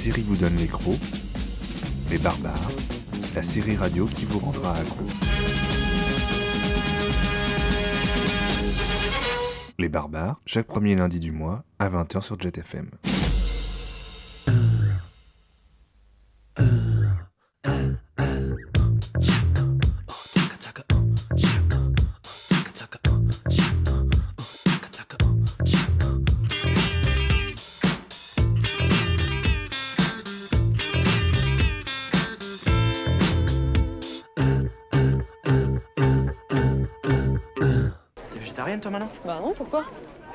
série vous donne les crocs, les barbares, la série radio qui vous rendra accro. Les barbares, chaque premier lundi du mois à 20h sur Jet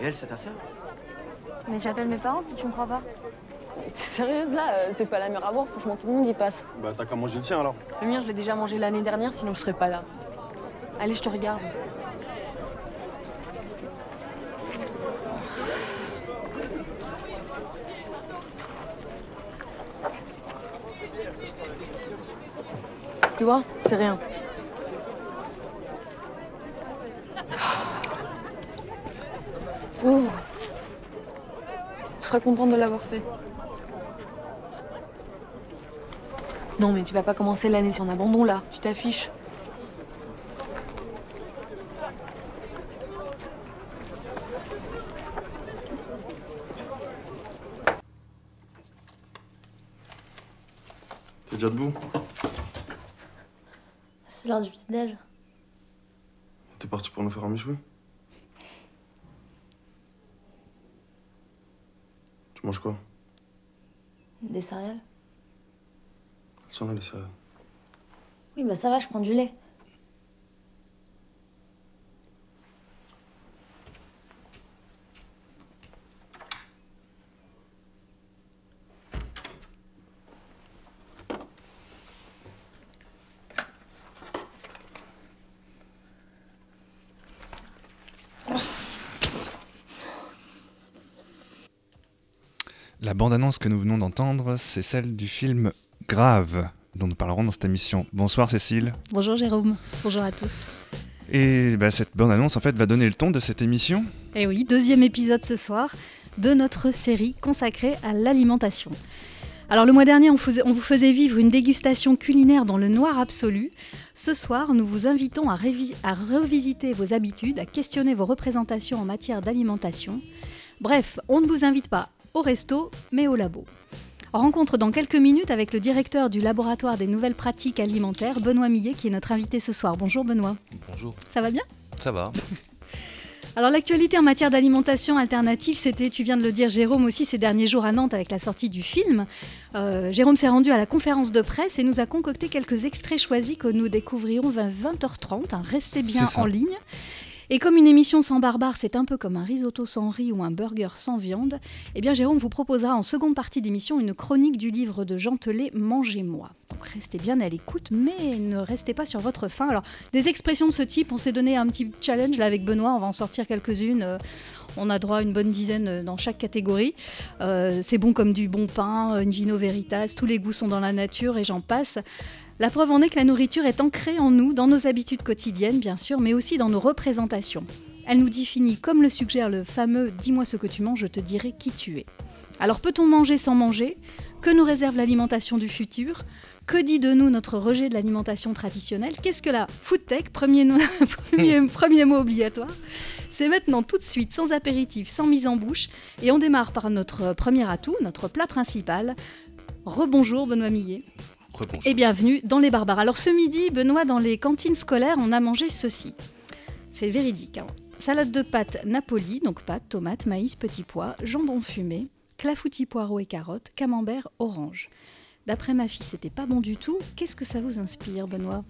Et elle, c'est ta sœur Mais j'appelle mes parents si tu me crois pas. T'es sérieuse là euh, C'est pas la mer à boire, franchement tout le monde y passe. Bah t'as qu'à manger le tien alors. Le mien, je l'ai déjà mangé l'année dernière, sinon je serais pas là. Allez, je te regarde. Tu vois, c'est rien. Ouvre. Tu seras contente de l'avoir fait. Non, mais tu vas pas commencer l'année en abandon là. Tu t'affiches. T'es déjà debout? C'est l'heure du petit-déj. T'es parti pour nous faire un méchoui Tu manges quoi? Des céréales Tiens là les céréales. Oui, bah ça va, je prends du lait. Bande-annonce que nous venons d'entendre, c'est celle du film Grave, dont nous parlerons dans cette émission. Bonsoir Cécile. Bonjour Jérôme, bonjour à tous. Et bah, cette bande-annonce, en fait, va donner le ton de cette émission. Et oui, deuxième épisode ce soir de notre série consacrée à l'alimentation. Alors le mois dernier, on, faisait- on vous faisait vivre une dégustation culinaire dans le noir absolu. Ce soir, nous vous invitons à, à revisiter vos habitudes, à questionner vos représentations en matière d'alimentation. Bref, on ne vous invite pas au resto, mais au labo. Rencontre dans quelques minutes avec le directeur du laboratoire des nouvelles pratiques alimentaires, Benoît Millet, qui est notre invité ce soir. Bonjour Benoît, Bonjour, ça va bien? Ça va Alors l'actualité en matière d'alimentation alternative, c'était, tu viens de le dire Jérôme aussi, ces derniers jours à Nantes avec la sortie du film. Euh, Jérôme s'est rendu à la conférence de presse et nous a concocté quelques extraits choisis que nous découvrirons vers 20h30. hein. Restez bien en ligne. Et comme une émission sans barbare, c'est un peu comme un risotto sans riz ou un burger sans viande, eh bien Jérôme vous proposera en seconde partie d'émission une chronique du livre de Jean Telet, Mangez-moi. Donc restez bien à l'écoute, mais ne restez pas sur votre faim. Alors des expressions de ce type, on s'est donné un petit challenge là avec Benoît, on va en sortir quelques-unes. euh, on a droit à une bonne dizaine euh, dans chaque catégorie. Euh, c'est bon comme du bon pain, une vino veritas, tous les goûts sont dans la nature et j'en passe. La preuve en est que la nourriture est ancrée en nous, dans nos habitudes quotidiennes bien sûr, mais aussi dans nos représentations. Elle nous définit comme le suggère le fameux Dis-moi ce que tu manges, je te dirai qui tu es. Alors peut-on manger sans manger? Que nous réserve l'alimentation du futur? Que dit de nous notre rejet de l'alimentation traditionnelle? Qu'est-ce que la food tech? Premier, no- premier, premier mot obligatoire. C'est maintenant tout de suite, sans apéritif, sans mise en bouche. Et on démarre par notre premier atout, notre plat principal. Rebonjour Benoît Millet. Et bienvenue dans les barbares. Alors ce midi, Benoît, dans les cantines scolaires, on a mangé ceci. C'est véridique. hein. Salade de pâtes Napoli, donc pâtes, tomates, maïs, petits pois, jambon fumé, clafoutis poireaux et carottes, camembert, orange. D'après ma fille, c'était pas bon du tout. Qu'est-ce que ça vous inspire, Benoît?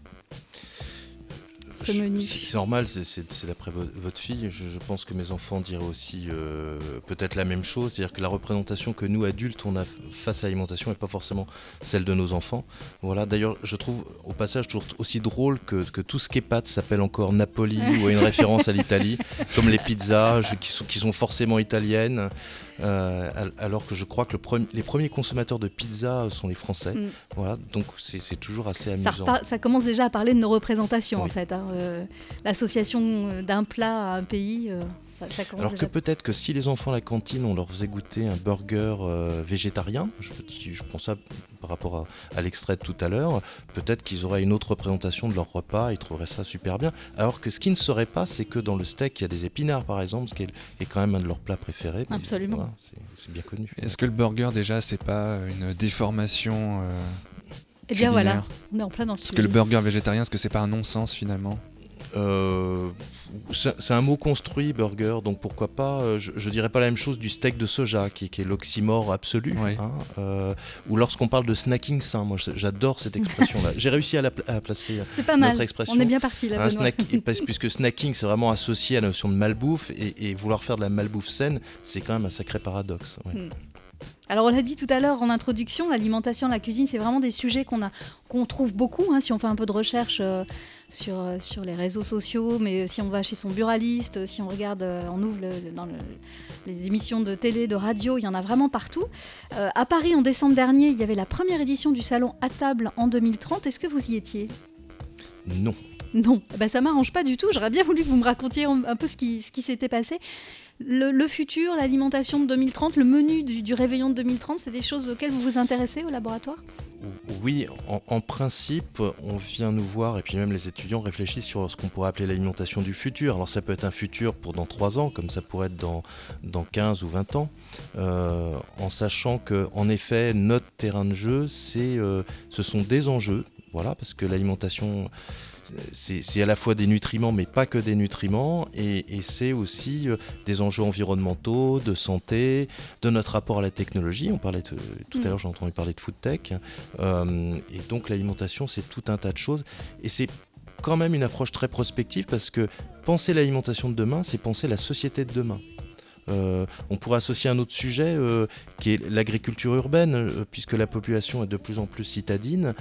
Ce Je- menu C'est normal, c'est- d'après vo- votre fille. Je, je pense que mes enfants diraient aussi euh, peut-être la même chose, c'est-à-dire que la représentation que nous adultes on a face à l'alimentation n'est pas forcément celle de nos enfants. Voilà. D'ailleurs, je trouve au passage toujours aussi drôle que, que tout ce qui est pâtes s'appelle encore Napoli ou a une référence à l'Italie, comme les pizzas je- qui sont, qui sont forcément italiennes. Euh, al- alors que je crois que le les premiers consommateurs de pizza sont les Français. Mm. Voilà, donc c'est toujours assez amusant. ça commence déjà à parler de nos représentations, en fait. hein. Euh, L'association euh, d'un plat à un pays, euh, Ça, ça Alors que peut-être que si les enfants à la cantine, on leur faisait goûter un burger végétarien, je, je prends ça par rapport à, à l'extrait de tout à l'heure, peut-être qu'ils auraient une autre représentation de leur repas, ils trouveraient ça super bien. Alors que ce qu'ils ne sauraient pas, c'est que dans le steak, il y a des épinards par exemple, ce qui est, est quand même un de leurs plats préférés. Absolument. voilà, c'est c'est bien connu. Est-ce que le burger, déjà, c'est pas une déformation euh, Eh bien voilà, on est en plein dans le Est-ce sujet. que le burger végétarien, est-ce que c'est pas un non-sens finalement? Euh, c'est un mot construit, burger, donc pourquoi pas, euh, je, je dirais pas la même chose du steak de soja, qui, qui est l'oxymore absolu, Oui. hein, euh, ou lorsqu'on parle de snacking sain, moi j'adore cette expression-là. J'ai réussi à la à placer C'est pas mal. notre expression. On est bien parti là, snack, puisque snacking c'est vraiment associé à la notion de malbouffe et, et vouloir faire de la malbouffe saine, c'est quand même un sacré paradoxe. ouais. Alors on l'a dit tout à l'heure en introduction, l'alimentation, la cuisine, c'est vraiment des sujets qu'on a, qu'on trouve beaucoup hein, si on fait un peu de recherche euh, sur, euh, sur les réseaux sociaux, mais si on va chez son buraliste, si on regarde, euh, on ouvre le- dans le- les émissions de télé, de radio, il y en a vraiment partout. À Paris, en décembre dernier, il y avait la première édition du salon à table en 2030. Est-ce que vous y étiez? Non. non, bah ça m'arrange pas du tout. J'aurais bien voulu que vous me racontiez un un peu ce qui, ce qui s'était passé. Le, futur, l'alimentation de 2030, le menu du, réveillon de 2030, c'est des choses auxquelles vous vous intéressez au laboratoire? Oui, en, en principe, on vient nous voir, et puis même les étudiants réfléchissent sur ce qu'on pourrait appeler l'alimentation du futur. Alors ça peut être un futur pour dans 3 ans, comme ça pourrait être dans, dans 15 ou 20 ans, euh, en sachant que en effet, notre terrain de jeu, c'est, euh, ce sont des enjeux, voilà, parce que l'alimentation... C'est à la fois des nutriments, mais pas que des nutriments, et, et c'est aussi euh, des enjeux environnementaux, de santé, de notre rapport à la technologie. On parlait de- tout Mm. à l'heure, j'ai entendu parler de food tech. Euh, et donc l'alimentation, c'est tout un tas de choses. Et c'est quand même une approche très prospective parce que penser l'alimentation de demain, c'est penser la société de demain. Euh, on pourrait associer un autre sujet euh, qui est l'agriculture urbaine, euh, puisque la population est de plus en plus citadine.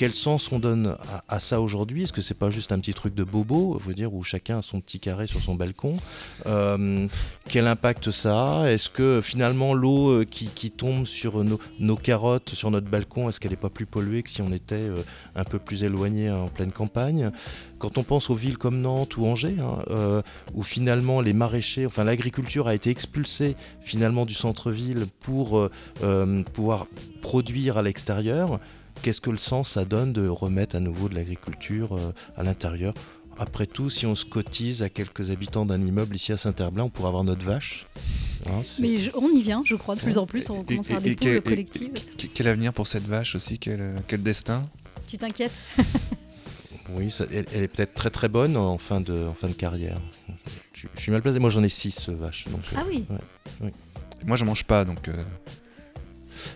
Quel sens on donne à, ça aujourd'hui? Est-ce que c'est pas juste un petit truc de bobo, vous dire, où chacun a son petit carré sur son balcon? Euh, Quel impact ça a? Est-ce que finalement l'eau euh, qui, tombe sur nos, carottes, sur notre balcon, est-ce qu'elle n'est pas plus polluée que si on était euh, un peu plus éloigné en pleine campagne? Quand on pense aux villes comme Nantes ou Angers, hein, où finalement les maraîchers, enfin l'agriculture a été expulsée finalement du centre-ville pour pouvoir produire à l'extérieur, qu'est-ce que le sens ça donne de remettre à nouveau de l'agriculture euh, à l'intérieur? Après tout, si on se cotise à quelques habitants d'un immeuble ici à Saint-Herblain, on pourrait avoir notre vache. Hein, Mais je- on y vient, je crois, de plus en plus. On Et- commence à avoir des poules collectives. et- Quel avenir pour cette vache aussi? Quel, euh, quel destin? Tu t'inquiètes? Oui, ça- elle, elle est peut-être très très bonne en fin de, en fin de carrière. Je, je suis mal placé. Moi, j'en ai six euh, vaches. Donc, euh, Ah oui Moi, je mange pas, donc. euh,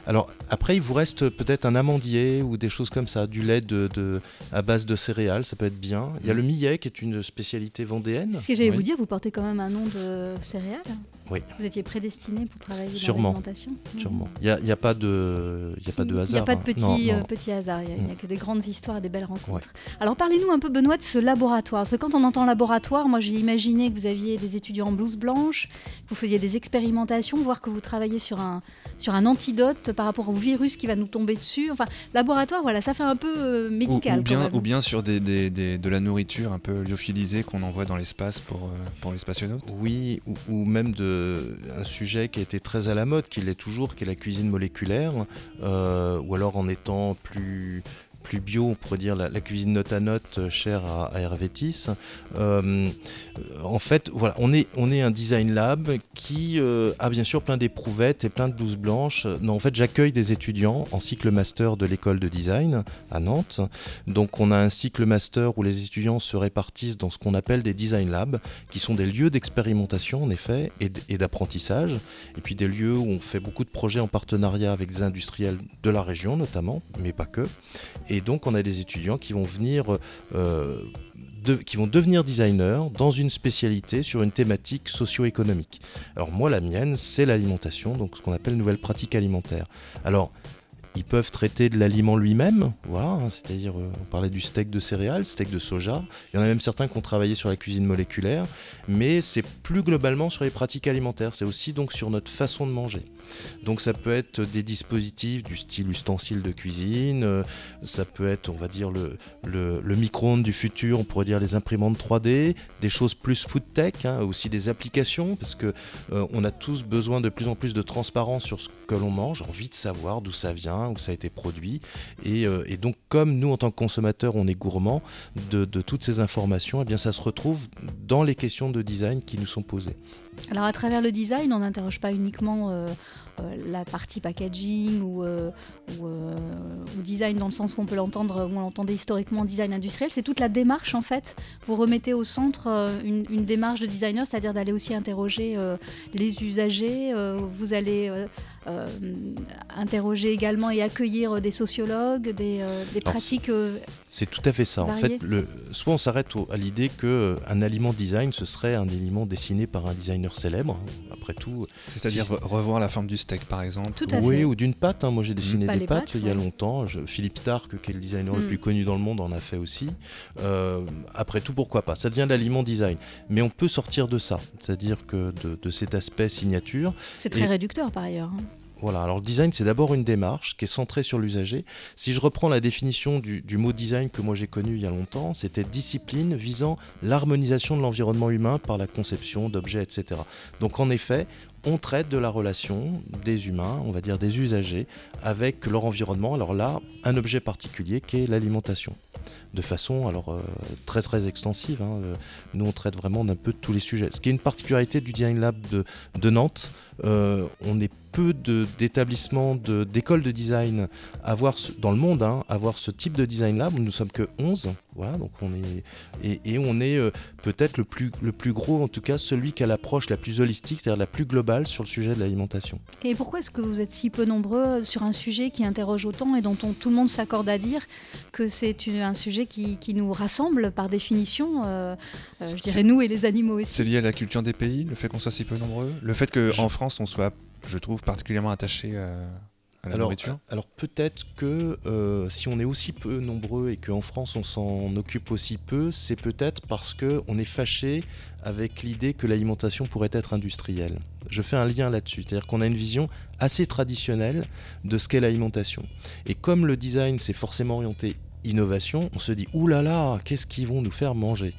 Alors après, il vous reste peut-être un amandier ou des choses comme ça, du lait de, de- à base de céréales, ça peut être bien. Il y a le millet qui est une spécialité vendéenne. C'est ce que j'allais Oui. vous dire, vous portez quand même un nom de céréales. Oui. Vous étiez prédestiné pour travailler Sûrement. dans l'alimentation? Sûrement. Il n'y a, il y a pas de, il y a pas de Il hasard. n'y a pas de hein. petits, Non, euh, non. petits hasards, il n'y a, il y a Mm. que des grandes histoires et des belles rencontres. Alors parlez-nous un peu, Benoît, de ce laboratoire. Parce que quand on entend laboratoire, moi j'ai imaginé que vous aviez des étudiants en blouse blanche, que vous faisiez des expérimentations, voire que vous travailliez sur un, sur un antidote par rapport au virus qui va nous tomber dessus. Enfin, laboratoire, voilà, ça fait un peu euh, ou, médical. ou bien, quand même. ou bien sur des, des- des- de la nourriture un peu lyophilisée qu'on envoie dans l'espace pour, euh, pour les spationautes? Oui, ou, ou même de, un sujet qui a été très à la mode, qui l'est toujours, qui est la cuisine moléculaire, euh, ou alors en étant plus, plus bio, on pourrait dire la, cuisine note à note euh, chère à, à Hervétis. Euh, en fait, voilà, on est, on est un design lab qui euh, a bien sûr plein d'éprouvettes et plein de blouses blanches. Non, en fait, j'accueille des étudiants en cycle master de l'école de design à Nantes. Donc, on a un cycle master où les étudiants se répartissent dans ce qu'on appelle des design labs qui sont des lieux d'expérimentation en effet et d'apprentissage, et puis des lieux où on fait beaucoup de projets en partenariat avec des industriels de la région notamment, mais pas que. Donc on a des étudiants qui vont venir, euh, devenir designers dans une spécialité sur une thématique socio-économique. Alors moi la mienne c'est l'alimentation, donc ce qu'on appelle nouvelle pratique alimentaire. Alors Ils peuvent traiter de l'aliment lui-même, voilà, hein, c'est-à-dire euh, on parlait du steak de céréales, steak de soja. Il y en a même certains qui ont travaillé sur la cuisine moléculaire, mais c'est plus globalement sur les pratiques alimentaires. C'est aussi donc sur notre façon de manger. Donc ça peut être des dispositifs du style ustensile de cuisine, euh, ça peut être, on va dire, le, micro-ondes du futur, on pourrait dire les imprimantes 3D, des choses plus food tech, hein, aussi des applications, parce que euh, on a tous besoin de plus en plus de transparence sur ce que l'on mange, envie de savoir d'où ça vient, où ça a été produit. Et, euh, et donc comme nous, en tant que consommateurs, on est gourmand de, toutes ces informations, et bien ça se retrouve dans les questions de design qui nous sont posées. Alors à travers le design, on n'interroge pas uniquement euh, euh, la partie packaging ou, design dans le sens où on peut l'entendre, où on l'entendait historiquement design industriel, c'est toute la démarche en fait. Vous remettez au centre une, une démarche de designer, c'est-à-dire d'aller aussi interroger les usagers. vous allez euh, interroger également et accueillir euh, des sociologues, des, euh, des Alors, pratiques. euh, C'est tout à fait ça. En fait, le, soit on s'arrête à l'idée que un aliment design, ce serait un aliment dessiné par un designer célèbre. Après tout, C'est-à-dire Si- revoir la forme du steak, par exemple. Tout à oui, fait. ou d'une pâte. hein. Moi, j'ai dessiné des pâtes, pâtes, il y a ouais. longtemps. Je- Philippe Stark, qui est le designer le Mm. plus connu dans le monde, en a fait aussi. Euh, après tout, pourquoi pas? Ça devient de l'aliment design. Mais on peut sortir de ça, c'est-à-dire que de, de cet aspect signature. C'est très Et- réducteur par ailleurs. hein. Voilà, alors le design, c'est d'abord une démarche qui est centrée sur l'usager. Si je reprends la définition du, mot design que moi j'ai connu il y a longtemps, c'était discipline visant l'harmonisation de l'environnement humain par la conception d'objets, etc. Donc en effet, on traite de la relation des humains, on va dire des usagers, avec leur environnement. Alors là, un objet particulier qui est l'alimentation. De façon alors euh, très très extensive. hein. Euh, Nous on traite vraiment d'un peu tous les sujets. Ce qui est une particularité du Design Lab de, Nantes, euh, on est peu d'établissements, de- d'écoles de, design avoir ce- dans le monde, hein, avoir ce type de design lab. Nous sommes que 11, voilà, donc on est et, et on est euh, peut-être le plus le plus gros, en tout cas celui qui a l'approche la plus holistique, c'est-à-dire la plus globale sur le sujet de l'alimentation. Et pourquoi est-ce que vous êtes si peu nombreux sur un sujet qui interroge autant et dont on- tout le monde s'accorde à dire que c'est une- un sujet qui, qui nous rassemble par définition euh, euh, Je dirais nous et les animaux aussi? C'est lié à la culture des pays, le fait qu'on soit si peu nombreux? Le fait qu'en France, on soit, je trouve, particulièrement attaché euh, à la Alors, nourriture Alors peut-être que euh, si on est aussi peu nombreux et qu'en France on s'en occupe aussi peu, c'est peut-être parce que on est fâché avec l'idée que l'alimentation pourrait être industrielle. Je fais un lien là-dessus, c'est-à-dire qu'on a une vision assez traditionnelle de ce qu'est l'alimentation. Et comme le design c'est forcément orienté innovation, on se dit oulala, là là, qu'est-ce qu'ils vont nous faire manger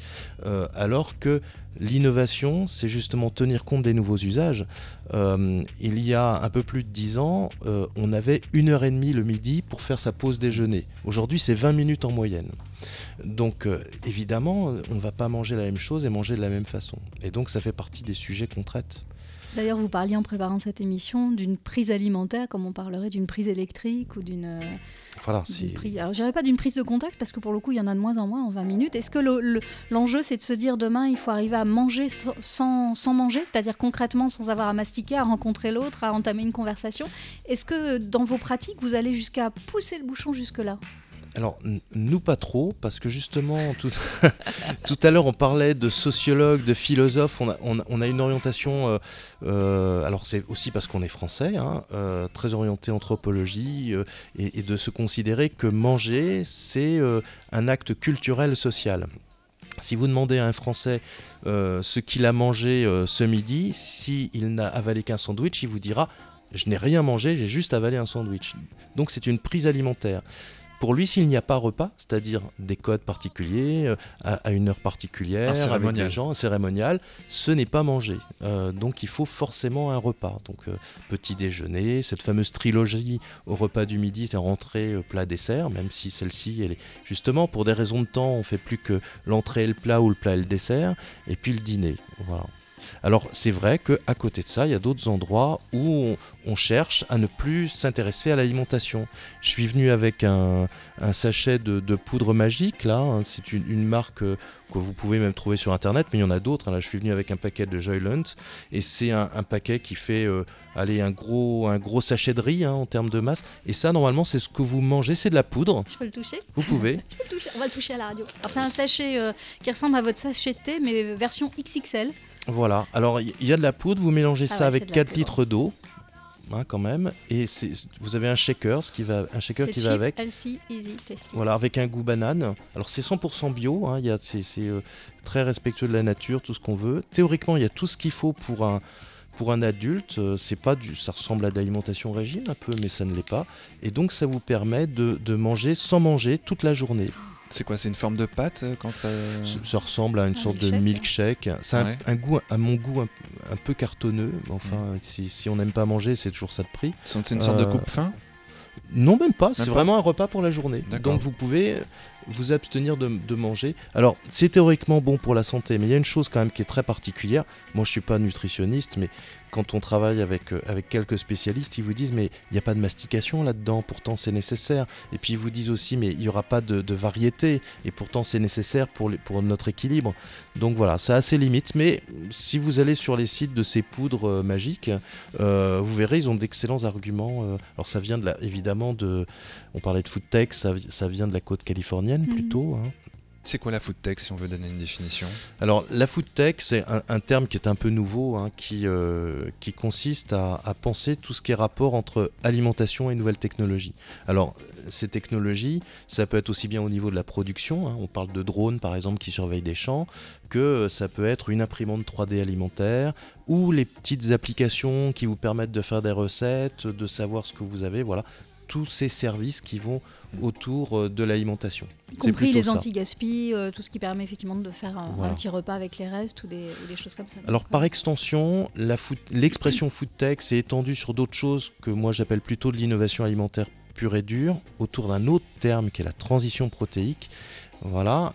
Euh, Alors que l'innovation, c'est justement tenir compte des nouveaux usages. Euh, il y a un peu plus de 10 ans, euh, on avait une heure et demie le midi pour faire sa pause déjeuner. Aujourd'hui, c'est 20 minutes en moyenne. Donc, évidemment, on ne va pas manger la même chose et manger de la même façon. Et donc, ça fait partie des sujets qu'on traite. D'ailleurs, vous parliez en préparant cette émission d'une prise alimentaire, comme on parlerait d'une prise électrique ou d'une euh, Voilà, prise. Alors, je dirais pas d'une prise de contact parce que pour le coup, il y en a de moins en moins en 20 minutes. Est-ce que le- le- l'enjeu, c'est de se dire demain, il faut arriver à manger sans manger, c'est-à-dire concrètement sans avoir à mastiquer, à rencontrer l'autre, à entamer une conversation? Est-ce que dans vos pratiques, vous allez jusqu'à pousser le bouchon jusque-là? Alors, nous pas trop, parce que justement, tout, à l'heure, on parlait de sociologues, de philosophes. On a, une orientation. euh, euh, alors, c'est aussi parce qu'on est français, hein, euh, très orienté anthropologie, et, de se considérer que manger, c'est un acte culturel social. Si vous demandez à un Français ce qu'il a mangé ce midi, s'il n'a avalé qu'un sandwich, il vous dira Je n'ai rien mangé, j'ai juste avalé un sandwich. Donc c'est une prise alimentaire. Pour lui, s'il n'y a pas repas, c'est-à-dire des codes particuliers, euh, à, à une heure particulière, Un avec des gens, un cérémonial, ce n'est pas manger. Euh, donc il faut forcément un repas. Donc euh, petit déjeuner, cette fameuse trilogie au repas du midi, c'est entrée, euh, plat, dessert, même si celle-ci, elle est justement pour des raisons de temps, on fait plus que l'entrée et le plat ou le plat et le dessert, et puis le dîner. Voilà. Alors c'est vrai qu'à côté de ça, il y a d'autres endroits où on, on cherche à ne plus s'intéresser à l'alimentation. Je suis venu avec un, un sachet de, de poudre magique, là, hein, c'est une, une marque euh, que vous pouvez même trouver sur internet, mais il y en a d'autres. hein. Là, je suis venu avec un paquet de Joyland, et c'est un, un paquet qui fait euh, allez, un, gros, un gros sachet de riz hein, en termes de masse. Et ça, normalement, c'est ce que vous mangez, c'est de la poudre. Je peux le toucher? Vous pouvez. Je peux le toucher On va le toucher à la radio. C'est un sachet euh, qui ressemble à votre sachet de thé, mais version XXL. Voilà, alors il y, a de la poudre, vous mélangez Ah ça ouais, avec c'est de la 4 poudre. litres d'eau. hein, quand même. Et vous avez un shaker, ce qui va, un shaker qui cheap, va avec. healthy, easy, tasty. Voilà, avec un goût banane. Alors c'est 100% bio, hein, c'est c'est, euh, très respectueux de la nature, tout ce qu'on veut. Théoriquement, il y a tout ce qu'il faut pour un, pour un adulte. Euh, c'est pas du, ça ressemble à de l'alimentation régime un peu, mais ça ne l'est pas. Et donc ça vous permet de, de manger sans manger toute la journée. C'est quoi C'est une forme de pâte euh, quand ça. Ça, ça ressemble à une Un sorte de milkshake. C'est un, Ouais. un goût, à mon goût, un, un peu cartonneux. Enfin, si, si on n'aime pas manger, c'est toujours ça de prix. C'est une sorte de Euh, coupe-fin Non, même pas. C'est vraiment un repas pour la journée. Donc vous pouvez vous abstenir de, manger. Alors, c'est théoriquement bon pour la santé, mais il y a une chose quand même qui est très particulière. Moi, je suis pas nutritionniste, mais quand on travaille avec, euh, quelques spécialistes, ils vous disent mais il n'y a pas de mastication là-dedans, pourtant c'est nécessaire. Et puis ils vous disent aussi mais il n'y aura pas de, variété, et pourtant c'est nécessaire pour, notre équilibre. Donc voilà, ça a ses limites, mais si vous allez sur les sites de ces poudres euh, magiques, euh, vous verrez, ils ont d'excellents arguments. alors ça vient de évidemment de, on parlait de food tech, ça vient de la côte californienne Mhm. plutôt. hein. C'est quoi la food tech si on veut donner une définition? Alors la food tech, c'est un, un terme qui est un peu nouveau, hein, qui, euh, qui consiste à, à penser tout ce qui est rapport entre alimentation et nouvelles technologies. Alors ces technologies, ça peut être aussi bien au niveau de la production, hein, on parle de drones par exemple qui surveillent des champs, que ça peut être une imprimante 3D alimentaire, ou les petites applications qui vous permettent de faire des recettes, de savoir ce que vous avez, voilà. Tous ces services qui vont autour euh, de l'alimentation. Y compris les anti-gaspi, euh, tout ce qui permet effectivement de faire un, Voilà. un petit repas avec les restes ou des, ou des choses comme ça. Alors par euh, extension, la food- l'expression food tech s'est étendue sur d'autres choses que moi j'appelle plutôt de l'innovation alimentaire pure et dure, autour d'un autre terme qui est la transition protéique. Voilà,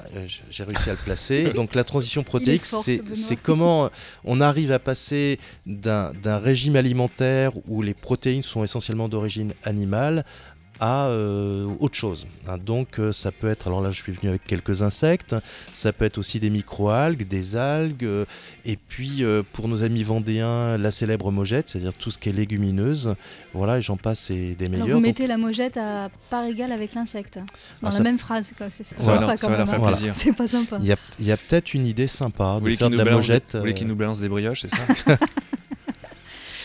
j'ai réussi à le placer. Donc la transition protéique, c'est comment on arrive à passer d'un régime alimentaire où les protéines sont essentiellement d'origine animale à euh, autre chose. hein. Donc euh, ça peut être, alors là je suis venu avec quelques insectes, ça peut être aussi des microalgues, des algues, euh, et puis euh, pour nos amis vendéens, la célèbre mojette, c'est-à-dire tout ce qui est légumineuse, voilà, et j'en passe et des alors meilleurs. vous Donc, mettez la mojette à part égale avec l'insecte, dans Ah, la ça- même phrase. C'est pas hein. C'est pas sympa. il y a, peut-être une idée sympa Vous de voulez faire qu'il de la balance mojette. vous voulez qu'il euh, nous balance des brioches, c'est ça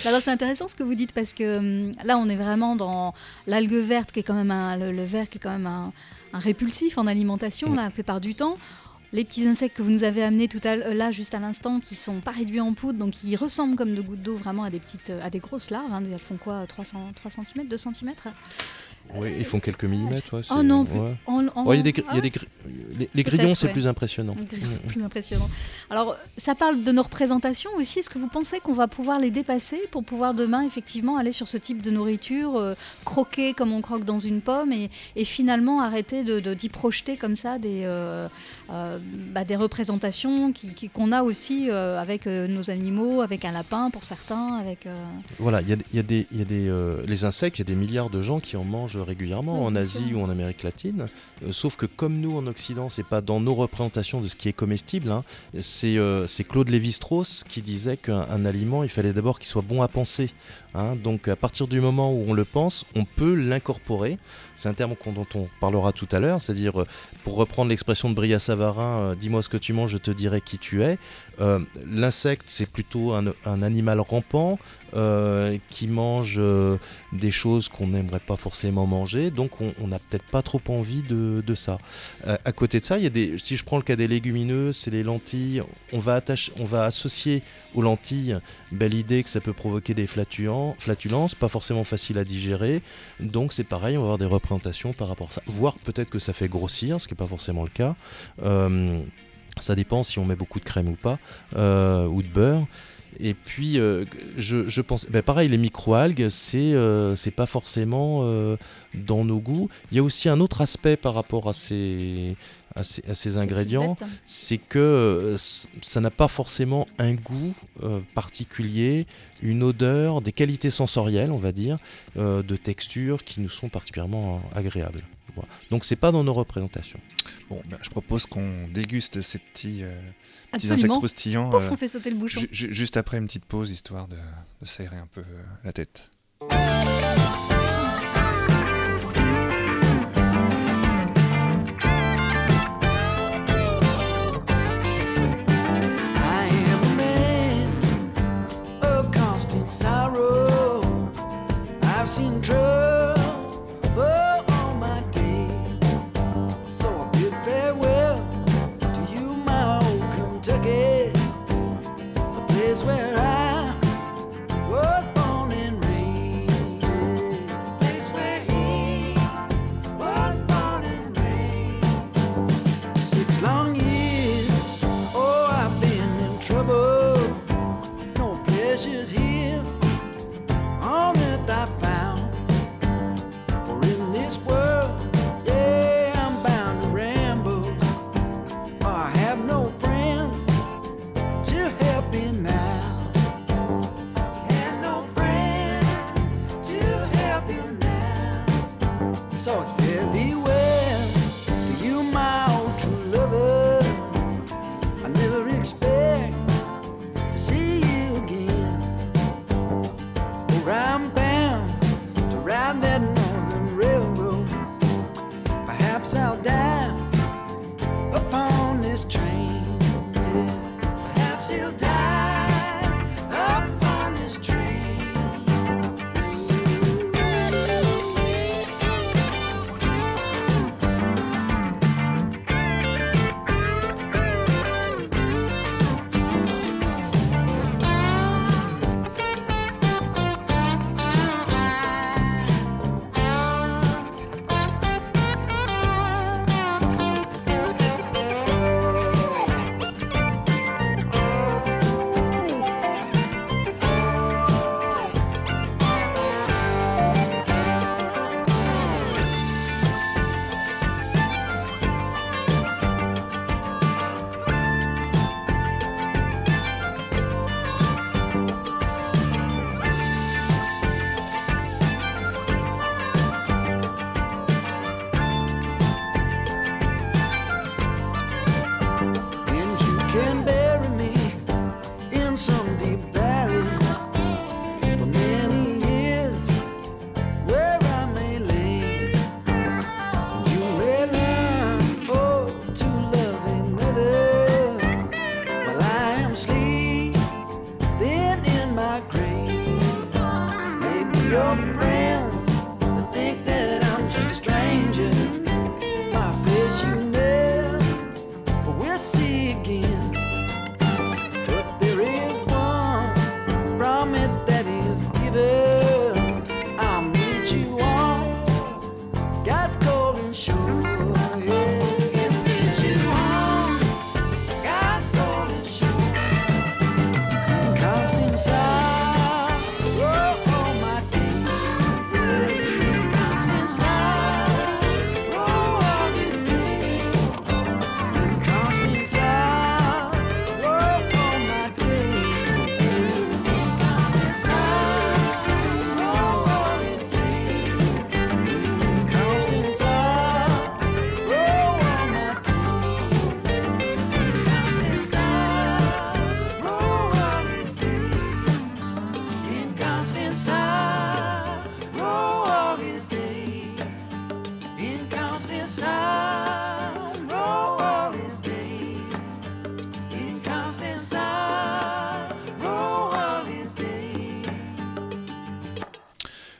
Alors c'est intéressant ce que vous dites parce que hum, là on est vraiment dans l'algue verte qui est quand même un, le, le vert qui est quand même un, un répulsif en alimentation Mm. la plupart du temps. Les petits insectes que vous nous avez amenés tout à l'heure, là juste à l'instant, qui sont pas réduits en poudre, donc qui ressemblent comme de gouttes d'eau vraiment à des petites, à des grosses larves. hein. Elles font quoi 300, 3 cm, 2 cm Oui, ils font quelques millimètres. ouais, Oh c'est- non, ouais. En- en- Ouais, il y a des, gr- ah y a des gr- les, les grillons, c'est ouais. plus impressionnant. C'est Mm. plus impressionnant. Alors, ça parle de nos représentations aussi. Est-ce que vous pensez qu'on va pouvoir les dépasser pour pouvoir demain, effectivement, aller sur ce type de nourriture, euh, croquer comme on croque dans une pomme et, et finalement arrêter de, de- d'y projeter comme ça des, euh, euh, bah, des représentations qui- qui- qu'on a aussi avec nos animaux, avec un lapin pour certains, avec... Voilà, il y a, il y a des, il y a des les insectes, il y a des milliards de gens qui en mangent régulièrement Oui, en Asie sûr. ou en Amérique latine. Sauf que comme nous en Occident, c'est pas dans nos représentations de ce qui est comestible. hein. C'est euh, c'est Claude Lévi-Strauss qui disait qu'un un aliment, il fallait d'abord qu'il soit bon à penser. Hein. Donc à partir du moment où on le pense, on peut l'incorporer. C'est un terme dont on parlera tout à l'heure, c'est-à-dire euh, pour reprendre l'expression de Bria Savarin, euh, dis-moi ce que tu manges, je te dirai qui tu es. Euh, L'insecte, c'est plutôt un, animal rampant qui mange des choses qu'on n'aimerait pas forcément manger, donc on n'a peut-être pas trop envie de, ça. À côté de ça, y a des, si je prends le cas des légumineuses, c'est les lentilles, on va, on va associer aux lentilles ben, l'idée que ça peut provoquer des flatulen- flatulences, pas forcément facile à digérer, donc c'est pareil, on va avoir des représentations par rapport à ça, voire peut-être que ça fait grossir, ce qui n'est pas forcément le cas. Euh, ça dépend si on met beaucoup de crème ou pas, euh, ou de beurre. Et puis, euh, je, pense, ben pareil, les microalgues, c'est c'est pas forcément dans nos goûts. Il y a aussi un autre aspect par rapport à ces, à ces, à ces ingrédients, c'est que euh, ça n'a pas forcément un goût euh, particulier, une odeur, des qualités sensorielles, on va dire, euh, de texture qui nous sont particulièrement agréables. Voilà. Donc c'est pas dans nos représentations. Bon, ben, je propose qu'on déguste ces petits, euh, petits insectes Absolument. croustillants Pouf, euh, on fait sauter le bouchon. ju- ju- juste après une petite pause, histoire de, de s'aérer un peu euh, la tête.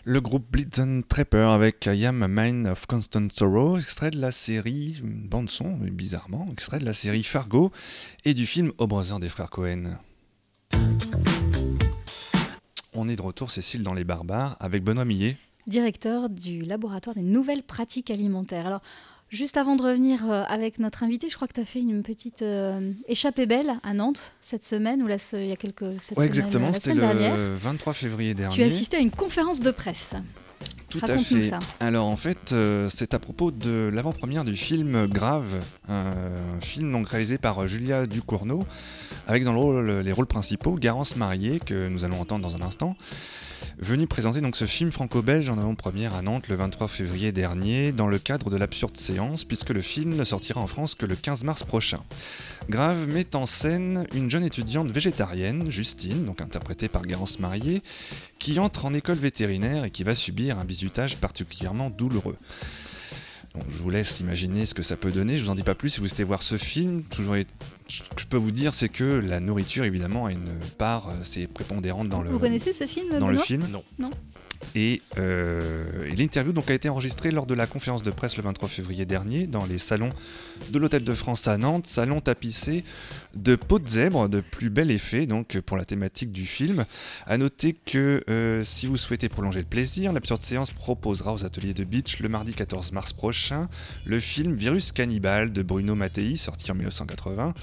Le groupe Blitzen Trapper avec I Am a Man of Constant Sorrow, extrait de la série, une bande son, bizarrement, extrait de la série Fargo et du film Au Brother des frères Cohen. On est de retour, Cécile, dans Les Barbares, avec Benoît Millet. directeur du laboratoire des nouvelles pratiques alimentaires. Alors, juste avant de revenir euh, avec notre invité, je crois que tu as fait une petite euh, échappée belle à Nantes cette semaine, ou se- il y a quelques cette Ouais, semaine, exactement, la c'était dernière. le 23 février dernier. Tu as assisté à une conférence de presse. Tout à fait. ça. Alors en fait, euh, c'est à propos de l'avant-première du film Grave, un film donc réalisé par euh, Julia Ducournau, avec dans le rôle, les rôles principaux Garance Marié, que nous allons entendre dans un instant, venu présenter donc ce film franco-belge en avant-première à Nantes le 23 février dernier, dans le cadre de l'absurde séance, puisque le film ne sortira en France que le 15 mars prochain. Grave met en scène une jeune étudiante végétarienne, Justine, donc interprétée par Garance Marié, qui entre en école vétérinaire et qui va subir un particulièrement douloureux. Donc, je vous laisse imaginer ce que ça peut donner, je vous en dis pas plus si vous souhaitez voir ce film. Toujours, est- ce que je peux vous dire, c'est que la nourriture, évidemment, a une part, euh, c'est prépondérante dans le, Vous connaissez ce film dans le film. Non. Non? Et, euh, et l'interview donc, a été enregistrée lors de la conférence de presse le 23 février dernier dans les salons de l'Hôtel de France à Nantes, salon tapissé de peau de zèbre de plus bel effet donc, pour la thématique du film. A noter que euh, si vous souhaitez prolonger le plaisir, l'absurde séance proposera aux ateliers de Beach le mardi 14 mars prochain le film Virus Cannibal de Bruno Mattei, sorti en 1980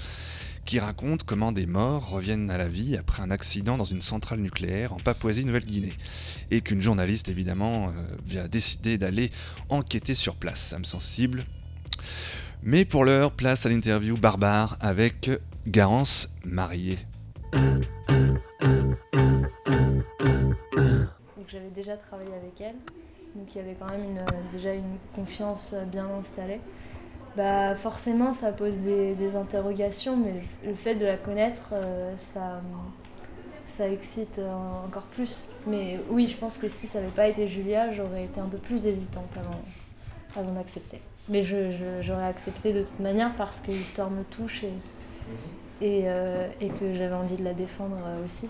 qui raconte comment des morts reviennent à la vie après un accident dans une centrale nucléaire en Papouasie-Nouvelle-Guinée. Et qu'une journaliste, évidemment, euh, a décidé d'aller enquêter sur place. Ça me sensible. Mais pour l'heure, place à l'interview barbare avec Garance Marié. Donc j'avais déjà travaillé avec elle, donc il y avait quand même une, déjà une confiance bien installée. Bah forcément ça pose des, des interrogations, mais le fait de la connaître, euh, ça, ça excite euh, encore plus. Mais oui, je pense que si ça n'avait pas été Julia, j'aurais été un peu plus hésitante avant, avant d'accepter. Mais je- je- j'aurais accepté de toute manière parce que l'histoire me touche et, et, euh, et que j'avais envie de la défendre aussi.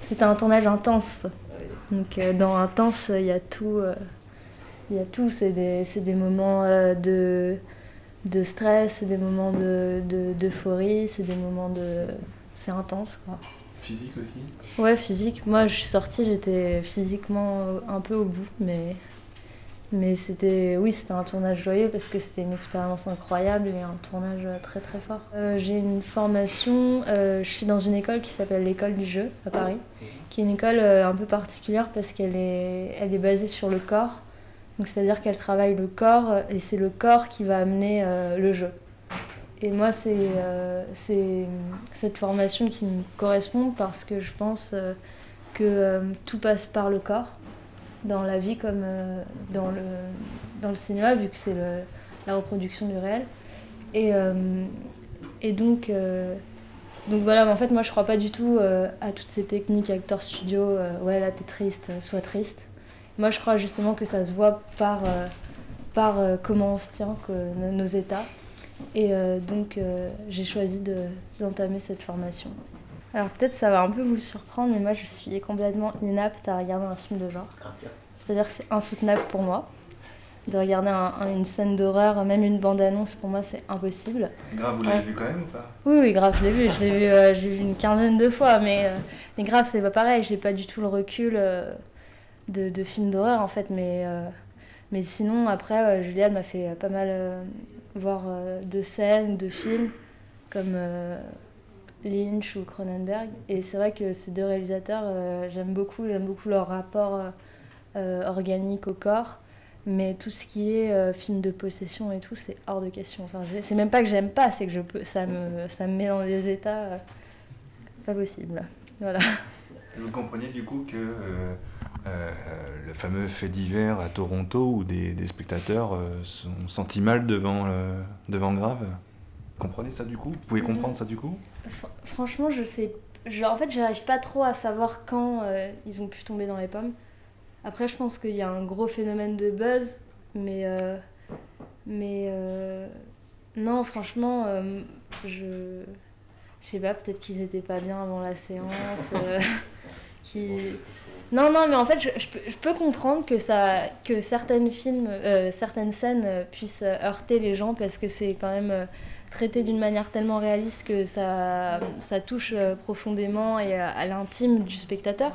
C'était un tournage intense. Donc euh, dans intense, il y a tout. Il y a tout. C'est des, des moments euh, de, de stress, c'est des moments de- de- d'euphorie, c'est des moments de. C'est intense quoi. Physique aussi? Ouais, physique. Moi, je suis sortie, j'étais physiquement un peu au bout, mais, mais c'était, oui, c'était un tournage joyeux parce que c'était une expérience incroyable et un tournage très très fort. Euh, j'ai une formation, euh, je suis dans une école qui s'appelle l'école du jeu à Paris, qui est une école euh, un peu particulière parce qu'elle est, elle est basée sur le corps. Donc c'est-à-dire qu'elle travaille le corps euh, et c'est le corps qui va amener euh, le jeu. Et moi, c'est euh, c'est cette formation qui me correspond parce que je pense que tout passe par le corps, dans la vie comme dans, le, dans le cinéma, vu que c'est la reproduction du réel. Et, et donc, donc voilà, en fait, moi, je crois pas du tout à toutes ces techniques acteur studio, ouais, là, t'es triste, sois triste. Moi, je crois justement que ça se voit par, euh, par euh, comment on se tient, que, nos- états. Et euh, donc, j'ai choisi de- d'entamer cette formation. Alors, peut-être ça va un peu vous surprendre, mais moi, je suis complètement inapte à regarder un film de genre. C'est-à-dire que c'est insoutenable pour moi de regarder un- un- une scène d'horreur, même une bande-annonce, pour moi, c'est impossible. Grave, vous l'avez vu quand même ou pas? Oui, oui, grave, je l'ai vu. Je l'ai vu, euh, une quinzaine de fois, mais, euh, mais grave, c'est pas pareil. J'ai pas du tout le recul euh, de, de films d'horreur, en fait. Mais, euh, mais sinon, après, euh, Julia elle m'a fait pas mal euh, voir euh, de scènes, de films, comme euh, Lynch ou Cronenberg. Et c'est vrai que ces deux réalisateurs, euh, j'aime beaucoup, j'aime beaucoup leur rapport euh, euh, organique au corps. Mais tout ce qui est euh, film de possession et tout, c'est hors de question. C'est- même pas que j'aime pas, c'est que je ça, me, ça me met dans des états euh, pas possibles. Voilà. Vous compreniez du coup que euh, euh, le fameux fait divers à Toronto où des, spectateurs euh, sont sentis mal devant, devant Grave? Comprenez ça du coup? Vous pouvez comprendre ça du coup? Fr- Franchement, je sais. En fait, j'arrive pas trop à savoir quand euh, ils ont pu tomber dans les pommes. Après, je pense qu'il y a un gros phénomène de buzz, mais. mais. non, franchement, je. Je sais pas, peut-être qu'ils étaient pas bien avant la séance. euh, qui... Non, non, mais en fait, je, je peux, je peux comprendre que, ça, que certaines, films, euh, certaines scènes euh, puissent heurter les gens parce que c'est quand même euh, traité d'une manière tellement réaliste que ça, ça touche profondément et à, à l'intime du spectateur.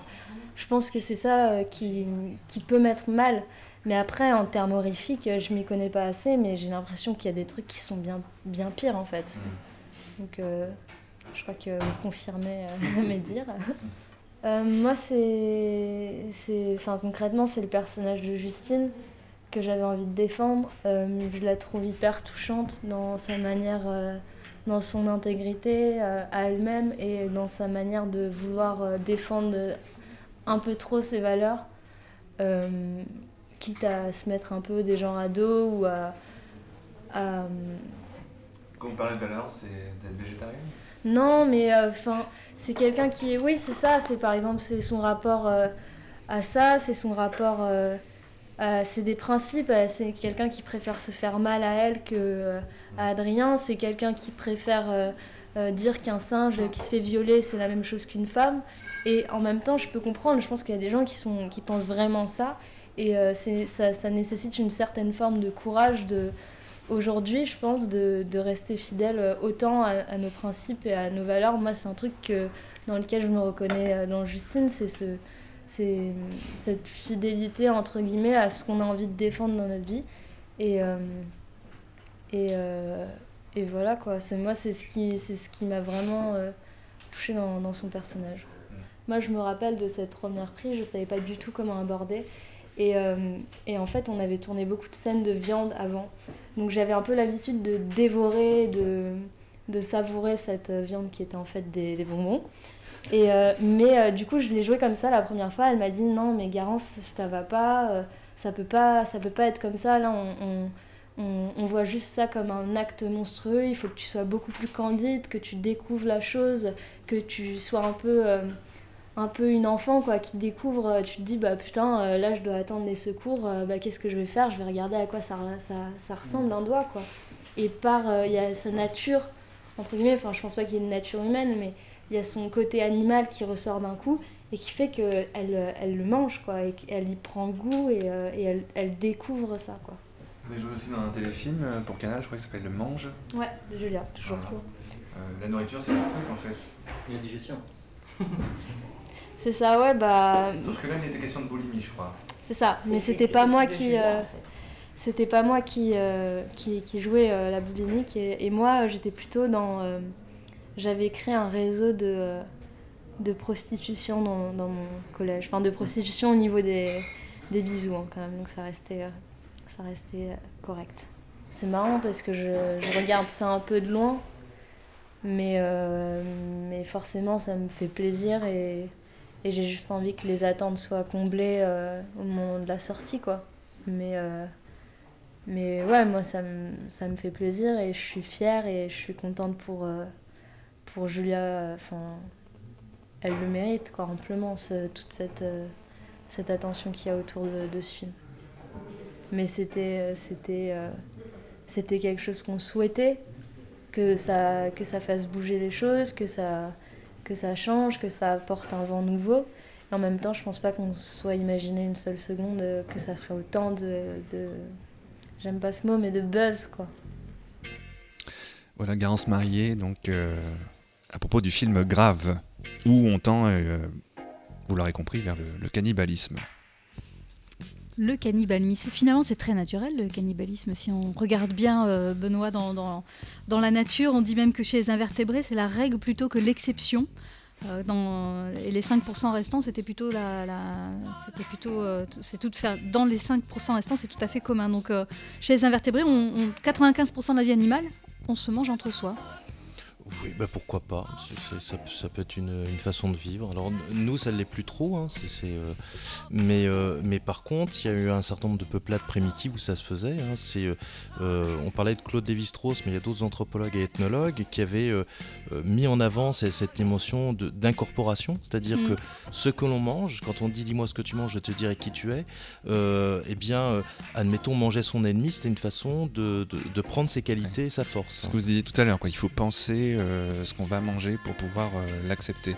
Je pense que c'est ça qui, qui peut mettre mal. Mais après, en termes horrifiques, je m'y connais pas assez, mais j'ai l'impression qu'il y a des trucs qui sont bien, bien pires en fait. Donc euh, je crois que vous confirmez euh, mes dires. Euh, moi, c'est. Enfin, concrètement, c'est le personnage de Justine que j'avais envie de défendre. Euh, je la trouve hyper touchante dans sa manière, dans son intégrité à elle-même et dans sa manière de vouloir défendre un peu trop ses valeurs, quitte à se mettre un peu des gens à dos ou à. Quand vous parlez de valeur, c'est d'être végétarien? Non, mais enfin, c'est quelqu'un qui est. Oui, c'est ça. C'est par exemple, c'est son rapport euh, à ça, c'est son rapport. euh, c'est des principes. euh, C'est quelqu'un qui préfère se faire mal à elle que euh, à Adrien. C'est quelqu'un qui préfère euh, euh, dire qu'un singe qui se fait violer, c'est la même chose qu'une femme. Et en même temps, je peux comprendre, je pense qu'il y a des gens qui, sont, qui pensent vraiment ça. Et euh, ça, ça nécessite une certaine forme de courage de, aujourd'hui, je pense, de, rester fidèle autant à, nos principes et à nos valeurs. Moi, c'est un truc dans lequel je me reconnais euh, dans Justine, c'est ce, c'est cette fidélité, entre guillemets, à ce qu'on a envie de défendre dans notre vie. Et, euh, euh, voilà, quoi. C'est, moi, c'est ce qui, m'a vraiment euh, touchée dans, son personnage. Moi, je me rappelle de cette première prise, je savais pas du tout comment aborder. Et en fait, on avait tourné beaucoup de scènes de viande avant. Donc j'avais un peu l'habitude de dévorer, de, savourer cette euh, viande qui était en fait des, bonbons. Et, euh, mais euh, du coup, je l'ai joué comme ça la première fois. Elle m'a dit non, mais Garance, ça va pas, ça peut pas, ça peut pas être comme ça. Là, on, on, voit juste ça comme un acte monstrueux. Il faut que tu sois beaucoup plus candide, que tu découvres la chose, que tu sois un peu, un peu une enfant quoi, qui découvre. euh, Tu te dis bah putain, euh, là je dois attendre les secours. euh, bah qu'est-ce que je vais faire? Je vais regarder à quoi ça, ça, ça ressemble un doigt quoi. Et par, euh, il y a sa nature entre guillemets. Enfin, je pense pas qu'il y ait une nature humaine, mais il y a son côté animal qui ressort d'un coup et qui fait qu'elle elle, elle le mange quoi et qu'elle y prend goût et, euh, et elle, elle découvre ça quoi. Vous avez joué aussi dans un téléfilm pour Canal, je crois qu'il s'appelle Le Mange. Ouais, Julia, toujours Ah. toujours. Euh, la nourriture, c'est le truc en fait. Il y a digestion. C'est ça, ouais, bah. Sauf que là, il était question de boulimie, je crois. C'est ça, mais C'est- c'était pas moi qui. Julia, euh, en fait. C'était pas moi qui, euh, qui, qui jouais euh, la boulimique et, et moi euh, j'étais plutôt dans. euh, J'avais créé un réseau de, euh, de prostitution dans, dans mon collège. Enfin, de prostitution au niveau des, des bisous hein, quand même, donc ça restait, euh, ça restait euh, correct. C'est marrant parce que je, je regarde ça un peu de loin, mais, euh, mais forcément ça me fait plaisir et, et j'ai juste envie que les attentes soient comblées euh, au moment de la sortie quoi. Mais, euh, mais ouais, moi ça me, ça me fait plaisir et je suis fière et je suis contente pour, euh, pour Julia. Enfin, elle le mérite quoi, amplement, toute cette, euh, cette attention qu'il y a autour de, de ce film. Mais c'était, c'était, c'était quelque chose qu'on souhaitait, que ça, que ça fasse bouger les choses, que ça, que ça change, que ça apporte un vent nouveau. Et en même temps, je pense pas qu'on soit imaginé une seule seconde euh, que ça ferait autant de, j'aime pas ce mot, mais de buzz quoi. Voilà, Garance Mariée, donc euh, à propos du film Grave, où on tend, euh, vous l'aurez compris, vers le cannibalisme. Le cannibalisme, finalement c'est très naturel le cannibalisme. Si on regarde bien euh, Benoît dans, dans, la nature, on dit même que chez les invertébrés c'est la règle plutôt que l'exception. Euh, et les 5% restants, c'était plutôt la, c'était plutôt, euh, c'est tout dans les 5% restants, c'est tout à fait commun. Donc, chez les invertébrés, on, on- 95% de la vie animale, on se mange entre soi. Oui, bah pourquoi pas. Ça, peut- ça peut être une, une façon de vivre. Alors nous, ça ne l'est plus trop. hein, euh, mais, euh, mais par contre, il y a eu un certain nombre de peuplades primitives où ça se faisait. hein. Euh, on parlait de Claude Lévi-Strauss, mais il y a d'autres anthropologues et ethnologues qui avaient euh, mis en avant ces- cette émotion d'incorporation. C'est-à-dire Mm. que ce que l'on mange, quand on dit dis-moi ce que tu manges, je te dirai qui tu es, eh bien, admettons, manger son ennemi, c'était une façon de, de- de prendre ses qualités et sa force. Ce que vous disiez tout à l'heure, il faut penser euh, ce qu'on va manger pour pouvoir euh, l'accepter.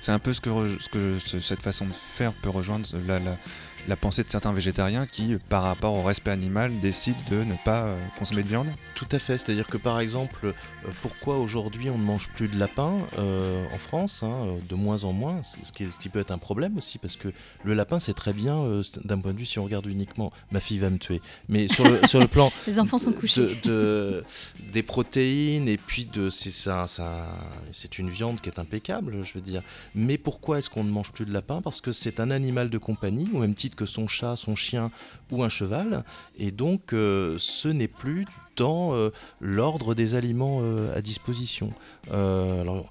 C'est un peu ce que, cette façon de faire peut rejoindre la pensée de certains végétariens qui, par rapport au respect animal, décident de ne pas euh, consommer de viande. Tout à fait, c'est-à-dire que par exemple, euh, pourquoi aujourd'hui on ne mange plus de lapin euh, en France, hein, de moins en moins, ce ce qui, est- ce qui peut être un problème aussi, parce que le lapin c'est très bien euh, d'un point de vue si on regarde uniquement, ma fille va me tuer, mais sur le, sur le plan Les enfants sont couchés. de, de- des protéines et puis de c'est ça, ça- c'est une viande qui est impeccable, je veux dire. Mais pourquoi est-ce qu'on ne mange plus de lapin? Parce que c'est un animal de compagnie, au même titre que son chat, son chien ou un cheval, et donc euh, ce n'est plus dans euh, l'ordre des aliments euh, à disposition. Alors,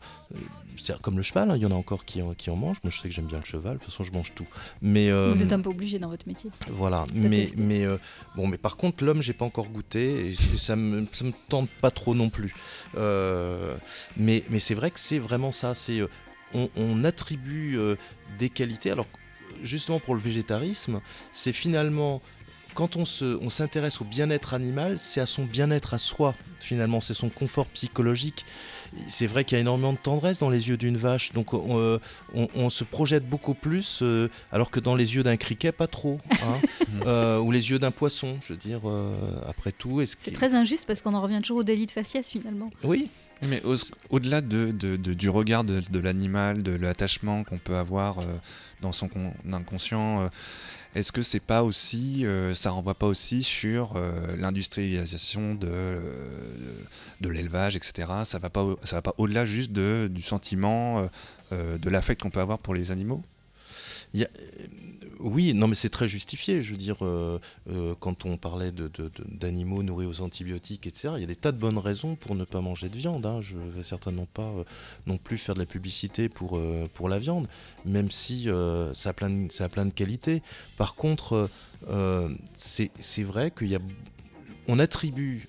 c'est comme le cheval, hein, il y en a encore qui en, qui en mangent. Moi, je sais que j'aime bien le cheval. De toute façon, je mange tout. Mais Vous êtes un peu obligé dans votre métier. voilà, mais, bon, mais par contre, l'homme, j'ai pas encore goûté et ça me, ça me tente pas trop non plus. Mais mais c'est vrai que c'est vraiment ça. C'est on, on attribue euh, des qualités. Alors justement pour le végétarisme, c'est finalement quand on se, on s'intéresse au bien-être animal, c'est à son bien-être à soi. Finalement, c'est son confort psychologique. c'est vrai qu'il y a énormément de tendresse dans les yeux d'une vache, donc on, euh, on- on se projette beaucoup plus, euh, alors que dans les yeux d'un criquet, pas trop, hein. Euh, ou les yeux d'un poisson, je veux dire, euh, après tout. C'est très injuste parce qu'on en revient toujours au délit de faciès finalement. Oui, Mais au- au-delà de, de- de- du regard de, l'animal, de l'attachement qu'on peut avoir euh, dans son con- inconscient, euh, est-ce que c'est pas aussi, euh, ça renvoie pas aussi sur l'industrialisation de, l'élevage, etc. Ça va pas, va pas au-delà juste du sentiment, de l'affect qu'on peut avoir pour les animaux? Euh, oui, non, mais c'est très justifié. Je veux dire, euh, euh, quand on parlait d'animaux nourris aux antibiotiques, etc., il y a des tas de bonnes raisons pour ne pas manger de viande. hein. Je ne vais certainement pas non plus faire de la publicité pour, pour la viande, même si ça, a plein de, ça a plein de qualités. Par contre, c'est vrai qu'il y a. On attribue.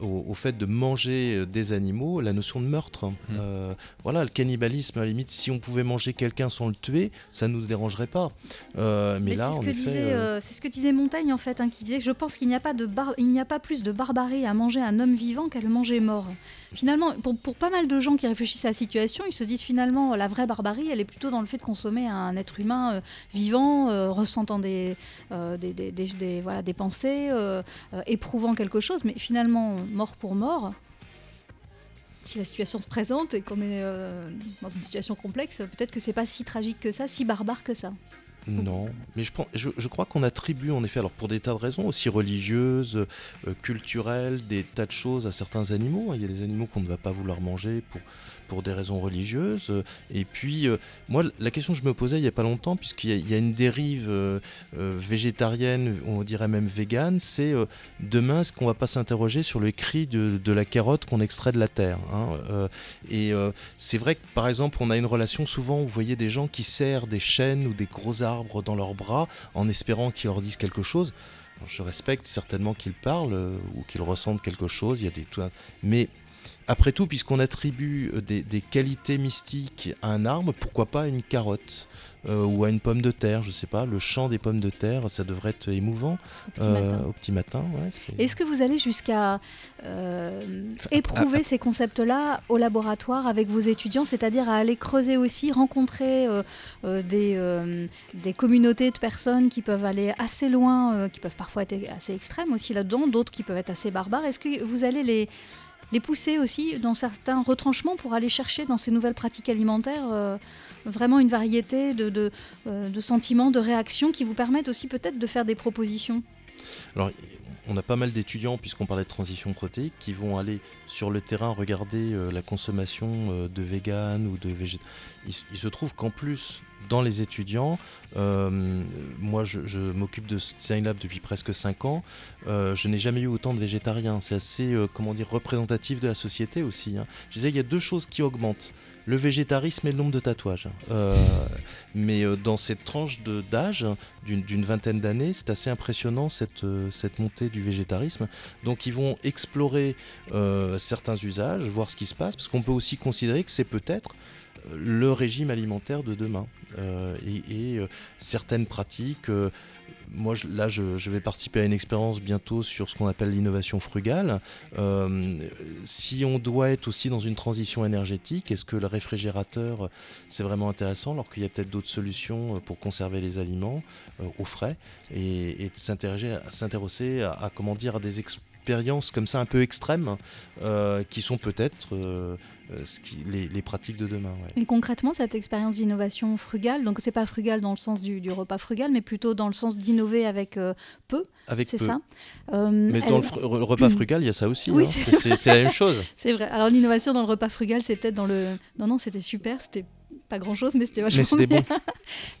Au, au fait de manger euh, des animaux, la notion de meurtre. Mm. Euh, voilà, le cannibalisme, à la limite, si on pouvait manger quelqu'un sans le tuer, ça ne nous dérangerait pas. Euh, mais, Mais là, c'est ce que effet, disait, euh, c'est ce que disait Montaigne en fait, hein, qui disait je pense qu'il n'y a pas de bar- il n'y a pas plus de barbarie à manger un homme vivant qu'à le manger mort. Finalement, pour, pas mal de gens qui réfléchissent à la situation, ils se disent finalement la vraie barbarie, elle est plutôt dans le fait de consommer un être humain euh, vivant, euh, ressentant des, euh, des, des- voilà, des pensées, éprouvant quelque chose, mais finalement mort pour mort. Si la situation se présente et qu'on est dans une situation complexe, peut-être que c'est pas si tragique que ça, si barbare que ça. Non, mais je, je, crois qu'on attribue en effet, alors pour des tas de raisons aussi religieuses, euh, culturelles, des tas de choses à certains animaux. Il y a des animaux qu'on ne va pas vouloir manger pour, pour des raisons religieuses. Euh, Et puis, euh, moi, la question que je me posais il n'y a pas longtemps, puisqu'il y, a- une dérive euh, végétarienne, on dirait même végane, c'est demain, est-ce qu'on va pas s'interroger sur le cri de, de la carotte qu'on extrait de la terre hein, Et c'est vrai que par exemple, on a une relation souvent où vous voyez des gens qui serrent des chênes ou des gros arbres dans leurs bras en espérant qu'ils leur disent quelque chose. Je respecte certainement qu'ils parlent ou qu'ils ressentent quelque chose. Il y a des mais après tout, puisqu'on attribue euh, des, des qualités mystiques à un arbre, pourquoi pas à une carotte euh, ou à une pomme de terre Je sais pas. Le chant des pommes de terre, ça devrait être émouvant Au petit euh, matin. au petit matin. ouais, c'est- Est-ce que vous allez jusqu'à euh, éprouver ces concepts-là au laboratoire avec vos étudiants, c'est-à-dire à aller creuser aussi, rencontrer euh, euh, des, euh, des communautés de personnes qui peuvent aller assez loin, euh, qui peuvent parfois être assez extrêmes aussi là-dedans, d'autres qui peuvent être assez barbares. Est-ce que vous allez les, les pousser aussi dans certains retranchements pour aller chercher dans ces nouvelles pratiques alimentaires euh, vraiment une variété de, euh, de sentiments, de réactions qui vous permettent aussi peut-être de faire des propositions Alors, on a pas mal d'étudiants, puisqu'on parlait de transition protéique, qui vont aller sur le terrain regarder euh, la consommation de vegan ou de végétal. Il se trouve qu'en plus, dans les étudiants, euh, moi je, m'occupe de ce Design Lab depuis presque 5 ans, euh, je n'ai jamais eu autant de végétariens. C'est assez, euh, comment dire, représentatif de la société aussi. hein. Je disais, il y a deux choses qui augmentent. Le végétarisme et le nombre de tatouages. Mais dans cette tranche d'âge, d'une vingtaine d'années, c'est assez impressionnant cette, montée du végétarisme. Donc ils vont explorer certains usages, voir ce qui se passe, parce qu'on peut aussi considérer que c'est peut-être le régime alimentaire de demain. Euh, et euh, certaines pratiques, euh, moi là je, vais participer à une expérience bientôt sur ce qu'on appelle l'innovation frugale. Si on doit être aussi dans une transition énergétique, est-ce que le réfrigérateur c'est vraiment intéressant alors qu'il y a peut-être d'autres solutions pour conserver les aliments euh, au frais et, et s'interroger, s'intéresser à, comment dire à des expériences comme ça un peu extrêmes qui sont peut-être ce qui, les, les pratiques de demain. ouais. Et concrètement, cette expérience d'innovation frugale, donc c'est pas frugal dans le sens du, du repas frugal, mais plutôt dans le sens d'innover avec euh, peu, Avec c'est peu. ça? Euh, Mais dans le, repas frugal, il y a ça aussi. Oui, hein. c'est la même chose. C'est vrai. Alors l'innovation dans le repas frugal, c'est peut-être dans le. Non, non, c'était super, c'était pas grand-chose, mais c'était vachement Mais bien. bon.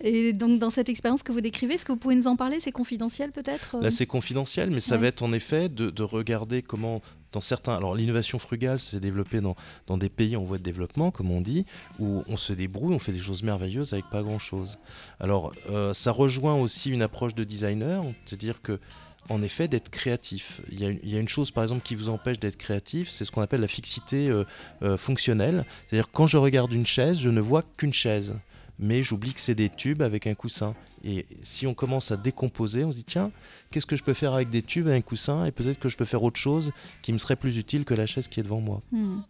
Et donc dans cette expérience que vous décrivez, est-ce que vous pouvez nous en parler? C'est confidentiel peut-être? Là, c'est confidentiel, mais ça Ouais. va être en effet de, de regarder comment, dans certains. Alors, l'innovation frugale, c'est développé dans, dans des pays en voie de développement, comme on dit, où on se débrouille, on fait des choses merveilleuses avec pas grand-chose. Alors, euh, ça rejoint aussi une approche de designer, c'est-à-dire que. En effet, d'être créatif. Il y, a une, chose, par exemple, qui vous empêche d'être créatif, c'est ce qu'on appelle la fixité euh, euh, fonctionnelle. C'est-à-dire, quand je regarde une chaise, je ne vois qu'une chaise mais j'oublie que c'est des tubes avec un coussin. Et si on commence à décomposer, on se dit tiens, qu'est-ce que je peux faire avec des tubes et un coussin Et peut-être que je peux faire autre chose qui me serait plus utile que la chaise qui est devant moi. Hmm.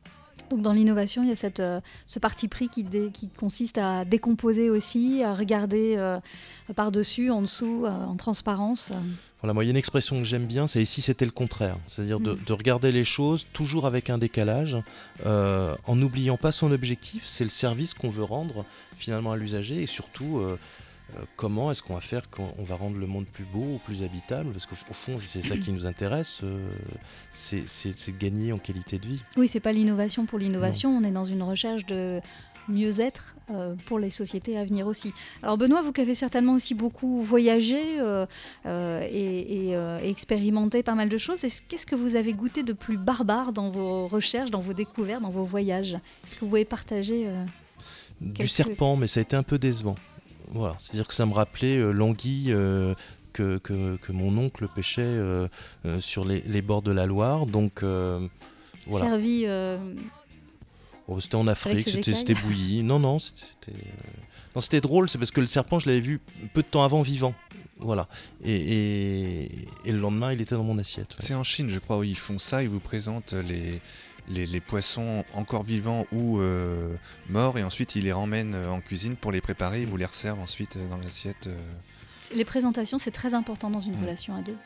Donc dans l'innovation, il y a cette, euh, ce parti pris qui, dé- qui consiste à décomposer aussi, à regarder euh, par-dessus, en dessous, euh, en transparence. Voilà, moi, il y a une expression que j'aime bien, c'est ici c'était le contraire. C'est-à-dire de, Mm. de regarder les choses toujours avec un décalage, en n'oubliant pas son objectif, c'est le service qu'on veut rendre finalement à l'usager et surtout comment est-ce qu'on va faire quand on va rendre le monde plus beau ou plus habitable? Parce qu'au au fond, c'est ça qui nous intéresse, euh, c'est de gagner en qualité de vie. Oui, c'est pas l'innovation pour l'innovation, on est dans une recherche de mieux-être euh, pour les sociétés à venir aussi. Alors Benoît, vous qui avez certainement aussi beaucoup voyagé euh, euh, et, et, euh, expérimenté pas mal de choses, est-ce- qu'est-ce que vous avez goûté de plus barbare dans vos recherches, dans vos découvertes, dans vos voyages? Est-ce que vous pouvez partager euh, Du serpent, mais ça a été un peu décevant. Voilà, c'est-à-dire que ça me rappelait euh, l'anguille euh, que, que, que mon oncle pêchait euh, euh, sur les, les bords de la Loire. Donc euh, voilà. servi euh, Oh, c'était en Afrique, c'était bouilli. Non, non, c'était c'était, euh, non, c'était drôle, c'est parce que le serpent, je l'avais vu peu de temps avant vivant. Voilà. Et, et, et le lendemain, il était dans mon assiette. ouais. C'est en Chine, je crois, où ils font ça. Ils vous présentent les, les, les poissons encore vivants ou euh, morts, et ensuite ils les ramènent euh, en cuisine pour les préparer. Ils vous les resservent ensuite euh, dans l'assiette. les présentations, c'est très important dans une Mm. relation à deux.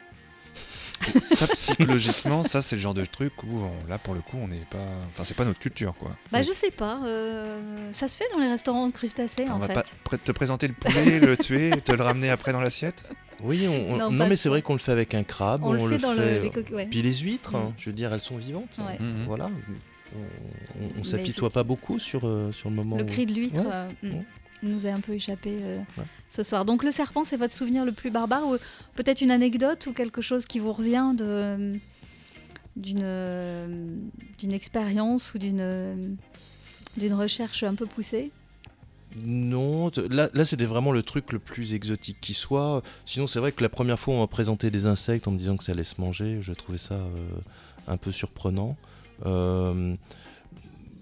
Et ça, psychologiquement, ça, c'est le genre de truc où, on- là, pour le coup, on n'est pas. Enfin, c'est pas notre culture, quoi. Bah, je sais pas, euh, ça se fait dans les restaurants de crustacés on en va fait. pas pr- te présenter le poulet, le tuer, et te le ramener après dans l'assiette? Oui, on- on- Non, mais c'est vrai qu'on le fait avec un crabe. On le on fait dans le- fait, les ouais. Puis les huîtres, Mm. hein, je veux dire, elles sont vivantes. Ouais. Mhm. Voilà. On, on- on Mais s'apitoie pas beaucoup sur, euh, sur le moment. Le où- cri de l'huître Ouais. euh, mm, Ouais. nous a un peu échappé euh, Ouais. ce soir. Donc le serpent, c'est votre souvenir le plus barbare ou peut-être une anecdote ou quelque chose qui vous revient de d'une d'une expérience ou d'une d'une recherche un peu poussée? Non, là, c'était vraiment le truc le plus exotique qui soit. Sinon, c'est vrai que la première fois, on m'a présenté des insectes en me disant que ça allait se manger. Je trouvais ça euh, un peu surprenant. Euh,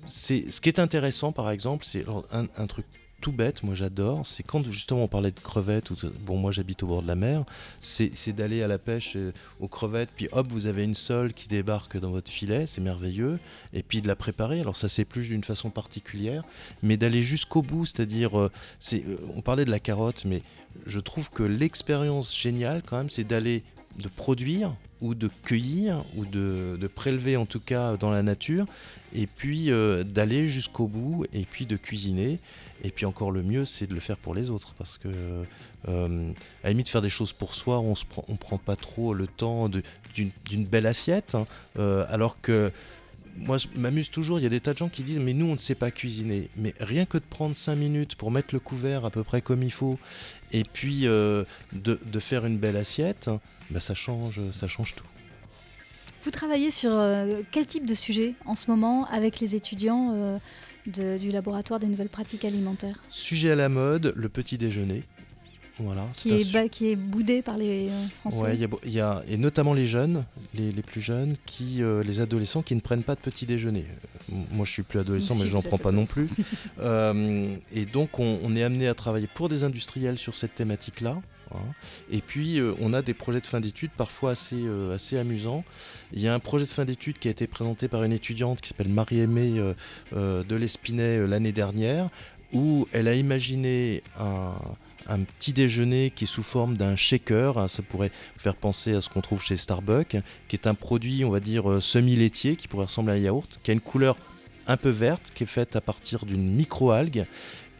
ce qui est intéressant, par exemple, c'est un truc tout bête, moi j'adore, c'est quand justement on parlait de crevettes, ou bon moi j'habite au bord de la mer, c'est d'aller à la pêche euh, aux crevettes, puis hop vous avez une sole qui débarque dans votre filet, c'est merveilleux, et puis de la préparer, alors ça s'épluche d'une façon particulière, mais d'aller jusqu'au bout, c'est-à-dire, euh, euh, on parlait de la carotte, mais je trouve que l'expérience géniale quand même, c'est d'aller de produire ou de cueillir ou de, prélever en tout cas dans la nature. Et puis euh, d'aller jusqu'au bout et puis de cuisiner. Et puis encore le mieux c'est de le faire pour les autres. Parce que euh, à la limite faire des choses pour soi on prend, pas trop le temps d'une belle assiette hein, euh, alors que moi, je m'amuse toujours. Il y a des tas de gens qui disent Mais nous, on ne sait pas cuisiner. Mais rien que de prendre 5 minutes pour mettre le couvert à peu près comme il faut, et puis euh, de, de faire une belle assiette, bah, ça, change, ça change tout. Vous travaillez sur euh, quel type de sujet en ce moment avec les étudiants euh, de- du laboratoire des nouvelles pratiques alimentaires? Sujet à la mode le petit déjeuner. Voilà. qui est, su- ba- qui est boudé par les euh, Français Ouais, y y, a, et notamment les jeunes, les, les plus jeunes, qui, euh, les adolescents qui ne prennent pas de petit déjeuner. Euh, moi, je suis plus adolescent, mais j'en vous prends pas non plus. Euh, et donc, on, on est amené à travailler pour des industriels sur cette thématique-là. hein. Et puis, euh, on a des projets de fin d'études parfois assez, assez amusants. Il y a un projet de fin d'études qui a été présenté par une étudiante qui s'appelle Marie-Aimée de l'Espinay euh, l'année dernière, où elle a imaginé un, un petit déjeuner qui est sous forme d'un shaker. hein, ça pourrait faire penser à ce qu'on trouve chez Starbucks, qui est un produit, on va dire, euh, semi-laitier, qui pourrait ressembler à un yaourt, qui a une couleur un peu verte, qui est faite à partir d'une micro-algue.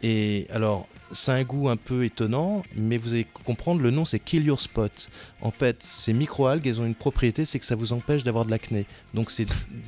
Et alors, c'est un goût un peu étonnant, mais vous allez comprendre, le nom c'est Kill Your Spot. En fait, ces micro-algues, elles ont une propriété, c'est que ça vous empêche d'avoir de l'acné. Donc c'est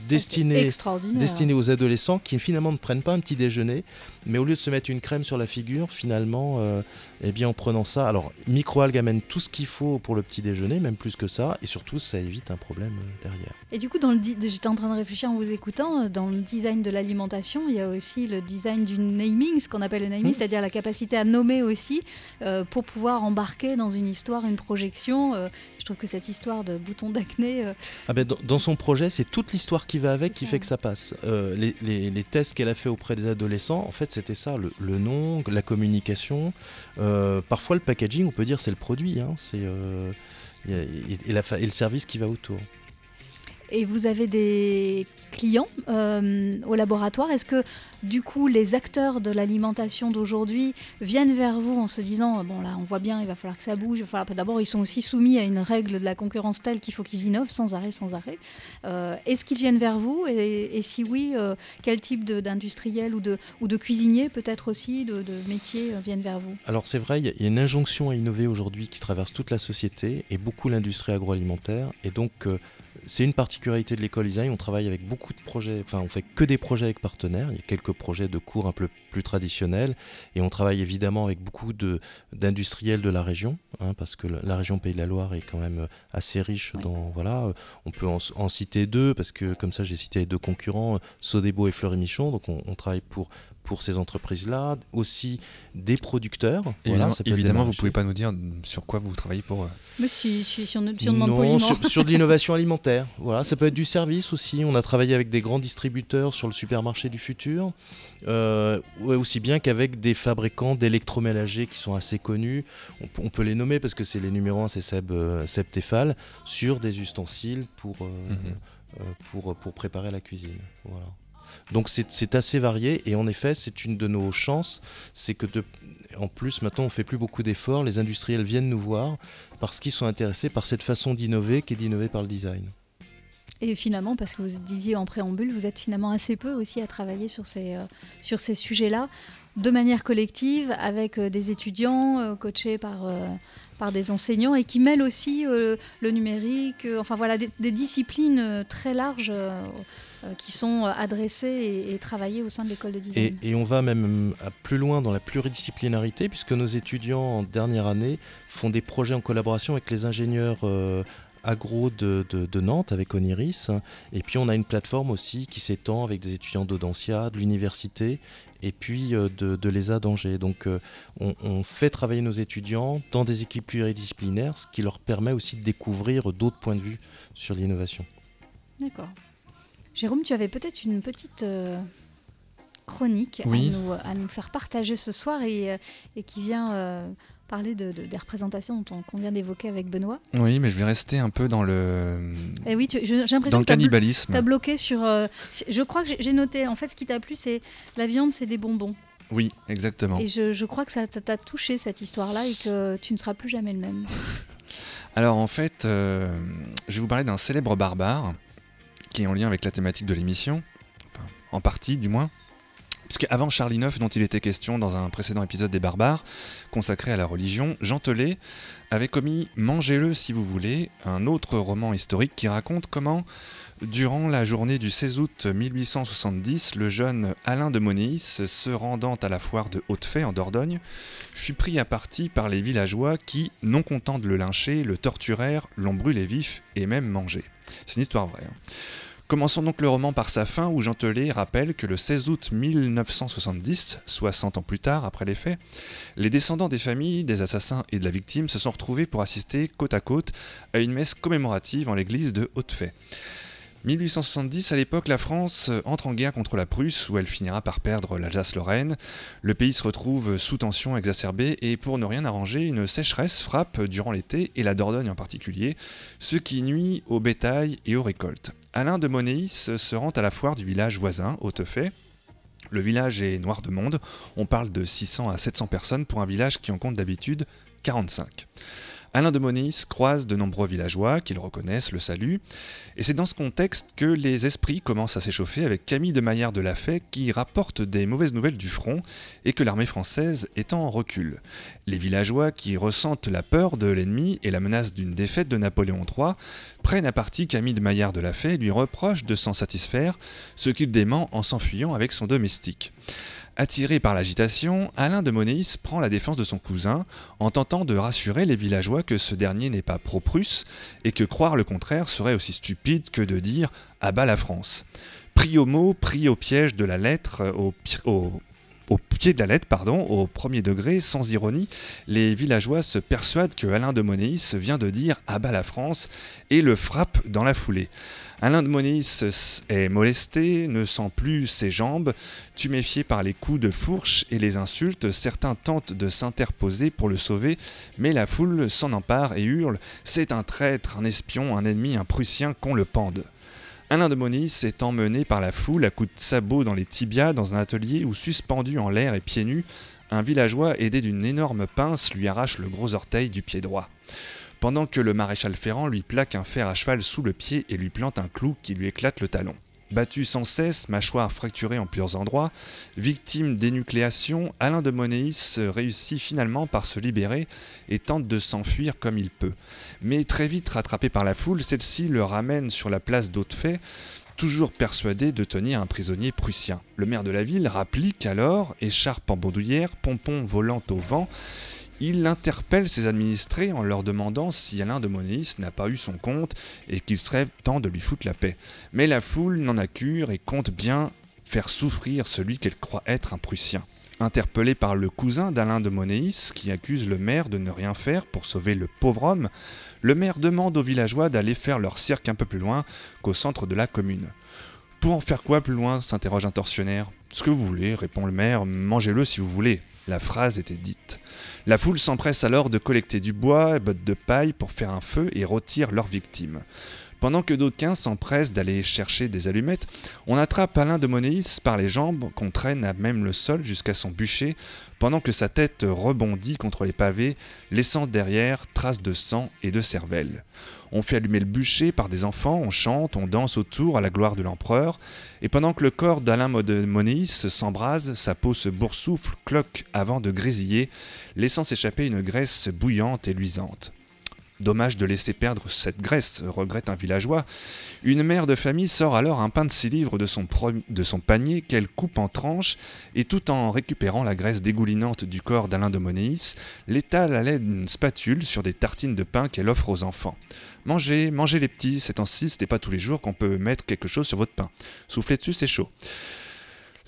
destiné destiné aux adolescents qui finalement ne prennent pas un petit déjeuner, mais au lieu de se mettre une crème sur la figure, finalement, euh, eh bien en prenant ça, alors microalgues amène tout ce qu'il faut pour le petit déjeuner, même plus que ça, et surtout ça évite un problème euh, derrière. Et du coup, dans le j'étais en train de réfléchir en vous écoutant, euh, dans le design de l'alimentation, il y a aussi le design du naming, ce qu'on appelle le naming, Mhm. c'est-à-dire la capacité à nommer aussi, euh, pour pouvoir embarquer dans une histoire, une projection. euh, je trouve que cette histoire de bouton d'acné, euh, Ah ben, dans, dans son projet, c'est toute l'histoire qui va avec qui ça. fait que ça passe. Les, les- les tests qu'elle a fait auprès des adolescents, en fait, c'était ça le, le nom, la communication. Euh, parfois, le packaging, on peut dire, c'est le produit, hein, c'est euh, et le service qui va autour. Et vous avez des clients euh, au laboratoire. Est-ce que du coup les acteurs de l'alimentation d'aujourd'hui viennent vers vous en se disant bon là on voit bien il va falloir que ça bouge. falloir- D'abord ils sont aussi soumis à une règle de la concurrence telle qu'il faut qu'ils innovent sans arrêt, sans arrêt. Euh, Est-ce qu'ils viennent vers vous et, si oui, euh, quel type d'industriel ou de, ou de cuisinier peut-être aussi, de, de métier euh, viennent vers vous? Alors c'est vrai, il y a- une injonction à innover aujourd'hui qui traverse toute la société et beaucoup l'industrie agroalimentaire. Et donc euh, c'est une particularité de l'école design. On travaille avec beaucoup de projets, enfin on fait que des projets avec partenaires. Il y a quelques projets de cours un peu plus traditionnels et on travaille évidemment avec beaucoup d'industriels de, la région, hein, parce que la- région Pays de la Loire est quand même euh, assez riche dans voilà. euh, On peut en, en citer deux parce que comme ça j'ai cité les deux concurrents, euh, Sodebo et Fleury Michon. Donc on, on travaille pour pour ces entreprises-là, aussi des producteurs. Évidemment, vous marchés. pouvez pas nous dire sur quoi vous travaillez pour. euh, Mais si, si, si on, si on demande non, poliment. sur, sur de l'innovation alimentaire. Voilà, ça peut être du service aussi. On a travaillé avec des grands distributeurs sur le supermarché du futur, euh, aussi bien qu'avec des fabricants d'électroménagers qui sont assez connus. On, peut- on peut les nommer parce que c'est les numéros 1, c'est Seb, euh, Seb Tefal, sur des ustensiles pour, euh, Mhm. euh, pour, pour préparer la cuisine. Voilà. Donc c'est assez varié et en effet c'est une de nos chances, c'est que de, en plus maintenant on fait plus beaucoup d'efforts, les industriels viennent nous voir parce qu'ils sont intéressés par cette façon d'innover qui est d'innover par le design. Et finalement, parce que vous disiez en préambule, vous êtes finalement assez peu aussi à travailler sur ces, euh, sur ces sujets-là, de manière collective, avec euh, des étudiants euh, coachés par, par des enseignants et qui mêlent aussi euh, le numérique, euh, enfin voilà, des, disciplines euh, très larges qui sont adressées et, travaillées au sein de l'école de design. et on va même à plus loin dans la pluridisciplinarité puisque nos étudiants en dernière année font des projets en collaboration avec les ingénieurs agro de, de- de Nantes avec Oniris. Et puis on a une plateforme aussi qui s'étend avec des étudiants d'Audencia, de l'université et puis euh, de, de l'ESA d'Angers. Donc euh, on, on fait travailler nos étudiants dans des équipes pluridisciplinaires, ce qui leur permet aussi de découvrir d'autres points de vue sur l'innovation. D'accord. Jérôme, tu avais peut-être une petite euh, chronique Oui. à, nous, à nous faire partager ce soir et, et qui vient euh, parler de, de- des représentations dont on- qu'on vient d'évoquer avec Benoît. Oui, mais je vais rester un peu dans le Et oui, tu- je- j'ai dans l'impression le que tu as, cannibalisme. bloqué sur... euh, je crois que j'ai- j'ai noté, en fait, ce qui t'a plu, c'est la viande, c'est des bonbons. Oui, exactement. Et je, je crois que ça ça t'a touché, cette histoire-là, et que tu ne seras plus jamais le même. Alors en fait, euh, je vais vous parler d'un célèbre barbare qui est en lien avec la thématique de l'émission, enfin, en partie du moins. Puisque avant Charlie IX, dont il était question dans un précédent épisode des barbares, consacré à la religion, Jean Telet avait commis Mangez-le si vous voulez, un autre roman historique qui raconte comment, durant la journée du 16 août 1870, le jeune Alain de Monéis, se rendant à la foire de Hautefay en Dordogne, fut pris à partie par les villageois qui, non contents de le lyncher, le torturèrent, l'ont brûlé vif et même mangé. C'est une histoire vraie. hein. Commençons donc le roman par sa fin où Jean rappelle que le 16 août 1970, soit 100 ans plus tard après les faits, les descendants des familles, des assassins et de la victime se sont retrouvés pour assister côte à côte à une messe commémorative en l'église de Hautefay. 1870, à l'époque, la France entre en guerre contre la Prusse, où elle finira par perdre l'Alsace-Lorraine. Le pays se retrouve sous tension exacerbée, et pour ne rien arranger, une sécheresse frappe durant l'été, et la Dordogne en particulier, ce qui nuit au bétail et aux récoltes. Alain de Monéis se rend à la foire du village voisin, Hautefay. Le village est noir de monde, on parle de 600 à 700 personnes pour un village qui en compte d'habitude 45. Alain de Monéis croise de nombreux villageois qui le reconnaissent, le saluent, et c'est dans ce contexte que les esprits commencent à s'échauffer avec Camille de Maillard de Lafay qui rapporte des mauvaises nouvelles du front et que l'armée française est en recul. Les villageois qui ressentent la peur de l'ennemi et la menace d'une défaite de Napoléon III prennent à partie Camille de Maillard de Lafay et lui reprochent de s'en satisfaire, ce qu'il dément en s'enfuyant avec son domestique. Attiré par l'agitation, Alain de Monéis prend la défense de son cousin en tentant de rassurer les villageois que ce dernier n'est pas pro-prusse et que croire le contraire serait aussi stupide que de dire à bas la France. Pris au mot, pris au piège de la lettre, au, au- au pied de la lettre, pardon, au premier degré, sans ironie, les villageois se persuadent que Alain de Monéis vient de dire à bas la France et le frappent dans la foulée. Alain de Monéis est molesté, ne sent plus ses jambes, tuméfié par les coups de fourche et les insultes, certains tentent de s'interposer pour le sauver, mais la foule s'en empare et hurle C'est un traître, un espion, un ennemi, un Prussien qu'on le pende. Alain de Monéis est emmené par la foule à coups de sabot dans les tibias dans un atelier où, suspendu en l'air et pieds nus, un villageois aidé d'une énorme pince lui arrache le gros orteil du pied droit. Pendant que le maréchal Ferrand lui plaque un fer à cheval sous le pied et lui plante un clou qui lui éclate le talon. Battu sans cesse, mâchoire fracturée en plusieurs endroits, victime d'énucléation, Alain de Monéis réussit finalement par se libérer et tente de s'enfuir comme il peut. Mais très vite rattrapé par la foule, celle-ci le ramène sur la place d'Hautefait, toujours persuadé de tenir un prisonnier prussien. Le maire de la ville rapplique alors, écharpe en bandoulière, pompon volant au vent, il interpelle ses administrés en leur demandant si Alain de Monéis n'a pas eu son compte et qu'il serait temps de lui foutre la paix. Mais la foule n'en a cure et compte bien faire souffrir celui qu'elle croit être un Prussien. Interpellé par le cousin d'Alain de Monéis, qui accuse le maire de ne rien faire pour sauver le pauvre homme, le maire demande aux villageois d'aller faire leur cirque un peu plus loin qu'au centre de la commune. Pour en faire quoi plus loin? s'interroge un tortionnaire. Ce que vous voulez, répond le maire, mangez-le si vous voulez. La phrase était dite. La foule s'empresse alors de collecter du bois et bottes de paille pour faire un feu et rôtir leurs victimes. Pendant que d'aucuns s'empressent d'aller chercher des allumettes, on attrape Alain de Monéis par les jambes qu'on traîne à même le sol jusqu'à son bûcher, pendant que sa tête rebondit contre les pavés, laissant derrière traces de sang et de cervelle. On fait allumer le bûcher par des enfants, on chante, on danse autour à la gloire de l'empereur, et pendant que le corps d'Alain de Monéis s'embrase, sa peau se boursoufle, cloque avant de grésiller, laissant s'échapper une graisse bouillante et luisante. Dommage de laisser perdre cette graisse, regrette un villageois. Une mère de famille sort alors un pain de six livres de son, panier qu'elle coupe en tranches et tout en récupérant la graisse dégoulinante du corps d'Alain de Monéis, l'étale à l'aide d'une spatule sur des tartines de pain qu'elle offre aux enfants. Mangez, mangez les petits, c'est ainsi, ce n'est pas tous les jours qu'on peut mettre quelque chose sur votre pain. Soufflez dessus, c'est chaud.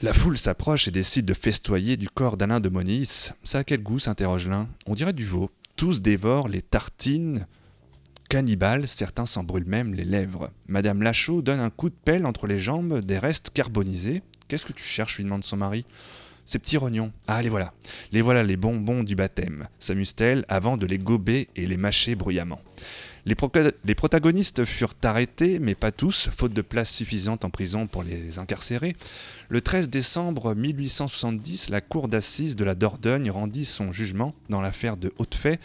La foule s'approche et décide de festoyer du corps d'Alain de Monéis. Ça a quel goût s'interroge l'un. On dirait du veau. Tous dévorent les tartines cannibales, certains s'en brûlent même les lèvres. Madame Lachaud donne un coup de pelle entre les jambes des restes carbonisés. Qu'est-ce que tu cherches lui demande son mari. Ces petits rognons. Ah, les voilà. Les voilà les bonbons du baptême, s'amuse-t-elle avant de les gober et les mâcher bruyamment. Les, protagonistes furent arrêtés, mais pas tous, faute de place suffisante en prison pour les incarcérer. Le 13 décembre 1870, la cour d'assises de la Dordogne rendit son jugement dans l'affaire de Hautefait.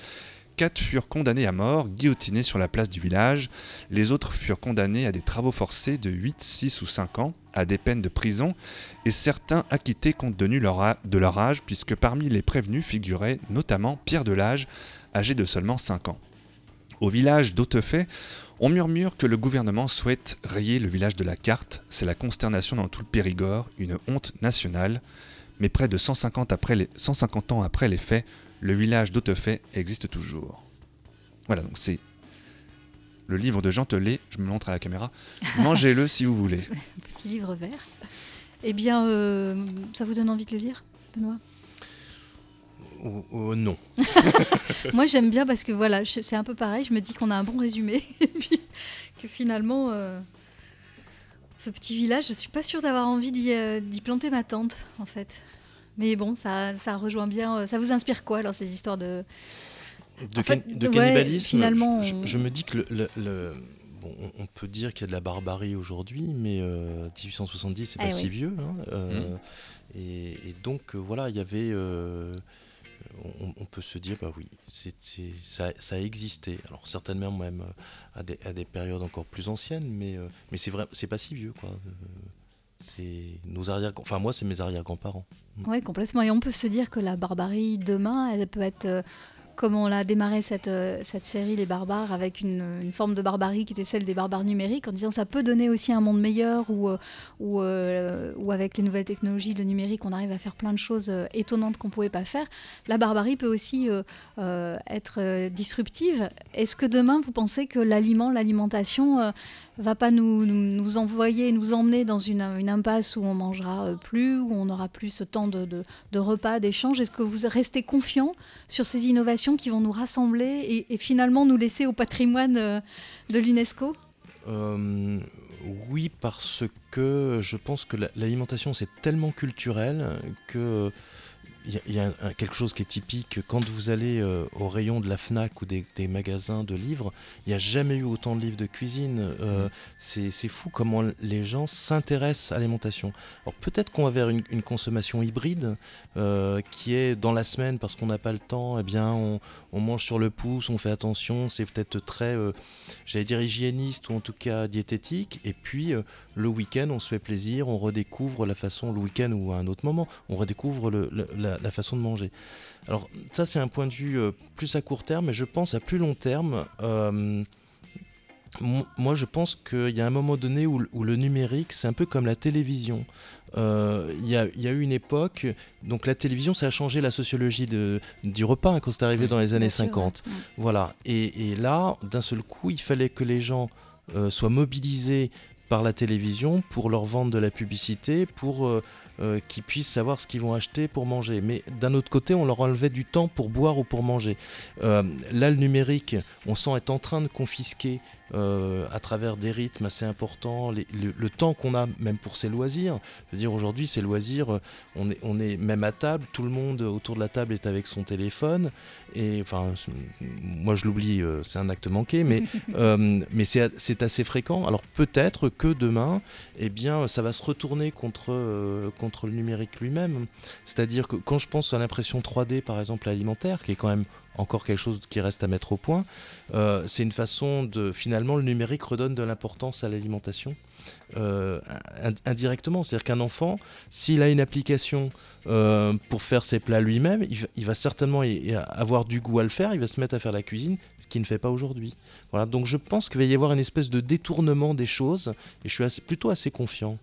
Quatre furent condamnés à mort, guillotinés sur la place du village. Les autres furent condamnés à des travaux forcés de 8, 6 ou 5 ans, à des peines de prison, et certains acquittés compte tenu de leur âge, puisque parmi les prévenus figurait notamment Pierre Delage, âgé de seulement 5 ans. Au village d'Hautefait, on murmure que le gouvernement souhaite rayer le village de la carte. C'est la consternation dans tout le Périgord, une honte nationale. Mais près de 150, après les, 150 ans après les faits, le village d'Hautefait existe toujours. Voilà, donc c'est le livre de Jean Telet, je me montre à la caméra. Mangez-le si vous voulez. Petit livre vert. Eh bien, euh, ça vous donne envie de le lire, Benoît? Oh, oh, non. Moi, j'aime bien parce que voilà, c'est un peu pareil. Je me dis qu'on a un bon résumé et puis que finalement, euh, ce petit village, je suis pas sûre d'avoir envie d'y euh, planter ma tente, en fait. Mais bon, ça, ça rejoint bien. euh, ça vous inspire quoi alors ces histoires de De, fait, ouais, cannibalisme, finalement, je, je- on- je me dis que le, le- le- bon, on- peut dire qu'il y a de la barbarie aujourd'hui, mais euh, 1870, c'est pas Eh si oui. vieux. hein, euh, et, et donc, euh, voilà, il y avait. euh, on, peut se dire, bah oui, c'est- ça, ça a existé. Alors, certainement même euh, à des, à des périodes encore plus anciennes, mais, euh, mais c'est vrai, c'est pas si vieux, quoi. Euh, C'est nos arrière, enfin moi, c'est mes arrière-grands-parents. Oui, complètement. Et on peut se dire que la barbarie demain, elle peut être, euh, comme on l'a démarré cette, euh, cette série Les Barbares, avec une, forme de barbarie qui était celle des barbares numériques, en disant ça peut donner aussi un monde meilleur où, euh, euh, où avec les nouvelles technologies, le numérique, on arrive à faire plein de choses étonnantes qu'on ne pouvait pas faire. La barbarie peut aussi être disruptive. Est-ce que demain, vous pensez que l'aliment, l'alimentation, va pas nous, nous, envoyer, nous emmener dans une, impasse où on mangera euh, plus, où on n'aura plus ce temps de, de, repas, d'échanges Est-ce que vous restez confiant sur ces innovations qui vont nous rassembler et, finalement nous laisser au patrimoine euh, de l'UNESCO? Euh, oui, parce que je pense que la- l'alimentation c'est tellement culturel que il y a, y quelque chose qui est typique. Quand vous allez euh, au rayon de la Fnac ou des, des magasins de livres, il n'y a jamais eu autant de livres de cuisine. Euh, c'est c'est fou comment les gens s'intéressent à l'alimentation. Alors peut-être qu'on va vers une, une consommation hybride euh, qui est dans la semaine parce qu'on n'a pas le temps. Eh bien, on, on mange sur le pouce, on fait attention. C'est peut-être très, j'allais dire hygiéniste ou en tout cas diététique. Et puis le week-end, on se fait plaisir, on redécouvre la façon, le week-end ou à un autre moment, on redécouvre le- le- la, la façon de manger. Alors ça, c'est un point de vue euh, plus à court terme, mais je pense à plus long terme. euh, mo- moi, je pense qu'il y a un moment donné où, le- où le numérique, c'est un peu comme la télévision. Euh, Il y, a, il y a eu une époque, donc la télévision, ça a changé la sociologie de, du repas hein, quand c'est arrivé dans les années Bien sûr, 50. ouais. Mm. Voilà. Et, et là, d'un seul coup, il fallait que les gens soient mobilisés par la télévision pour leur vendre de la publicité, pour euh, euh, qu'ils puissent savoir ce qu'ils vont acheter pour manger. Mais d'un autre côté, on leur enlevait du temps pour boire ou pour manger. Euh, là, le numérique, on sent est en train de confisquer euh, à travers des rythmes assez importants les- le, le temps qu'on a même pour ses loisirs. Je veux dire, aujourd'hui, ces loisirs, euh, on est, on est même à table, tout le monde autour de la table est avec son téléphone. Et enfin, moi je l'oublie, euh, c'est un acte manqué, mais, euh, mais c'est assez fréquent. Alors peut-être que demain, eh bien, ça va se retourner contre, contre le numérique lui-même. C'est-à-dire que quand je pense à l'impression 3D, par exemple, alimentaire, qui est quand même encore quelque chose qui reste à mettre au point, euh, c'est une façon de... Finalement, le numérique redonne de l'importance à l'alimentation. Euh, ind- indirectement, c'est-à-dire qu'un enfant, s'il a une application euh, pour faire ses plats lui-même, il, va- il va certainement y- avoir du goût à le faire, il va se mettre à faire la cuisine, ce qu'il ne fait pas aujourd'hui. Voilà, donc je pense qu'il va y avoir une espèce de détournement des choses, et je suis assez- plutôt assez confiant.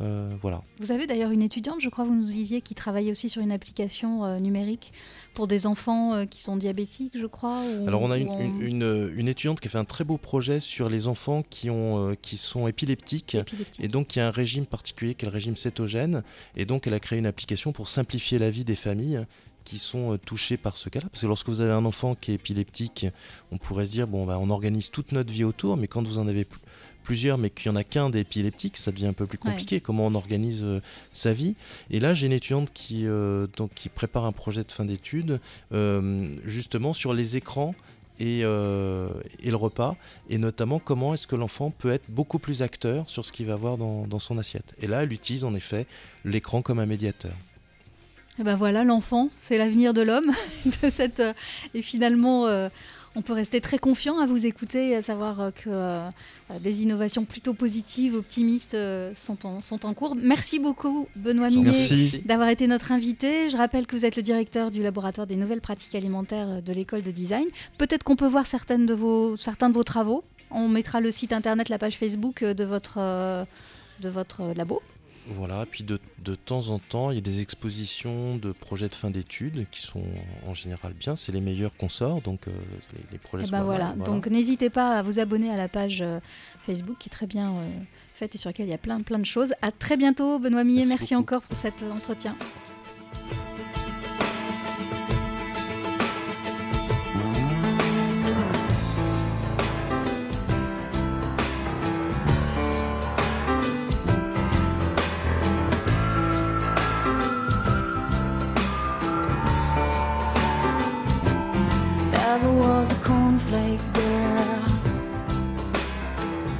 Euh, voilà. Vous avez d'ailleurs une étudiante, je crois, vous nous disiez, qui travaillait aussi sur une application euh, numérique pour des enfants euh, qui sont diabétiques, je crois. ou- Alors on a une, en- une- une- une étudiante qui a fait un très beau projet sur les enfants qui, ont, qui sont épileptiques. Et donc il y a un régime particulier qui est le régime cétogène. Et donc elle a créé une application pour simplifier la vie des familles qui sont euh, touchées par ce cas-là. Parce que lorsque vous avez un enfant qui est épileptique, on pourrait se dire, bon, bah, on organise toute notre vie autour, mais quand vous en avez pl- plusieurs, mais qu'il n'y en a qu'un d'épileptique, ça devient un peu plus Ouais. compliqué. Comment on organise euh, sa vie? Et là, j'ai une étudiante qui, euh, donc, qui prépare un projet de fin d'études, euh, justement sur les écrans et, euh, et le repas, et notamment comment est-ce que l'enfant peut être beaucoup plus acteur sur ce qu'il va avoir dans, son assiette. Et là, elle utilise en effet l'écran comme un médiateur. Eh ben voilà, l'enfant, c'est l'avenir de l'homme. de cette, euh, et finalement, euh, on peut rester très confiant à vous écouter et à savoir euh, que euh, des innovations plutôt positives, optimistes euh, sont, en, sont en cours. Merci beaucoup, Benoît Millet, d'avoir été notre invité. Je rappelle que vous êtes le directeur du laboratoire des nouvelles pratiques alimentaires euh, de l'école de design. Peut-être qu'on peut voir certaines de vos, certains de vos travaux. On mettra le site internet, la page Facebook euh, de votre, euh, de votre euh, labo. Voilà, puis de, de temps en temps, il y a des expositions de projets de fin d'études qui sont en général bien. C'est les meilleurs qu'on sort, donc euh, les, les projets Eh sont pas voilà. donc n'hésitez pas à vous abonner à la page euh, Facebook qui est très bien euh, faite et sur laquelle il y a plein, plein de choses. À très bientôt, Benoît Millet. Merci encore pour cet entretien.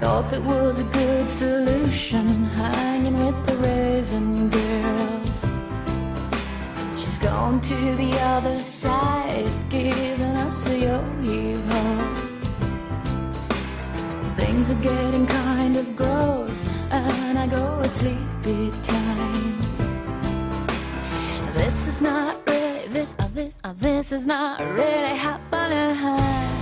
Thought that was a good solution, hanging with the raisin girls. She's gone to the other side, giving us a yo heave ho. Things are getting kind of gross, and I go at sleepy time. This is not really this uh, this uh, this is not really happening.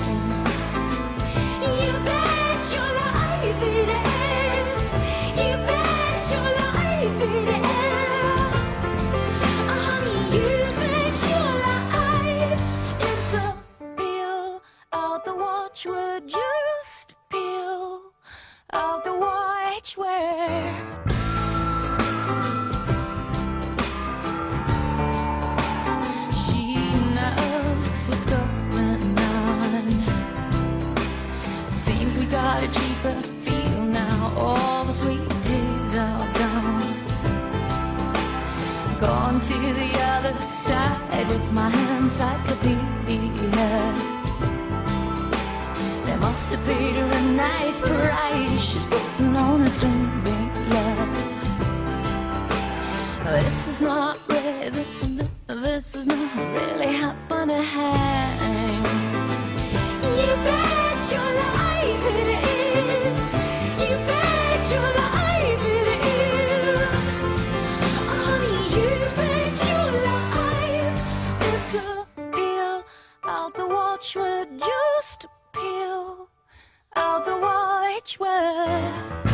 The other side with my hands like a encyclopedia. They must have her a nice price. She's putting on a string love. This is not really, this is not really happening. You bet your life it is. watch would just peel out the watchword. way.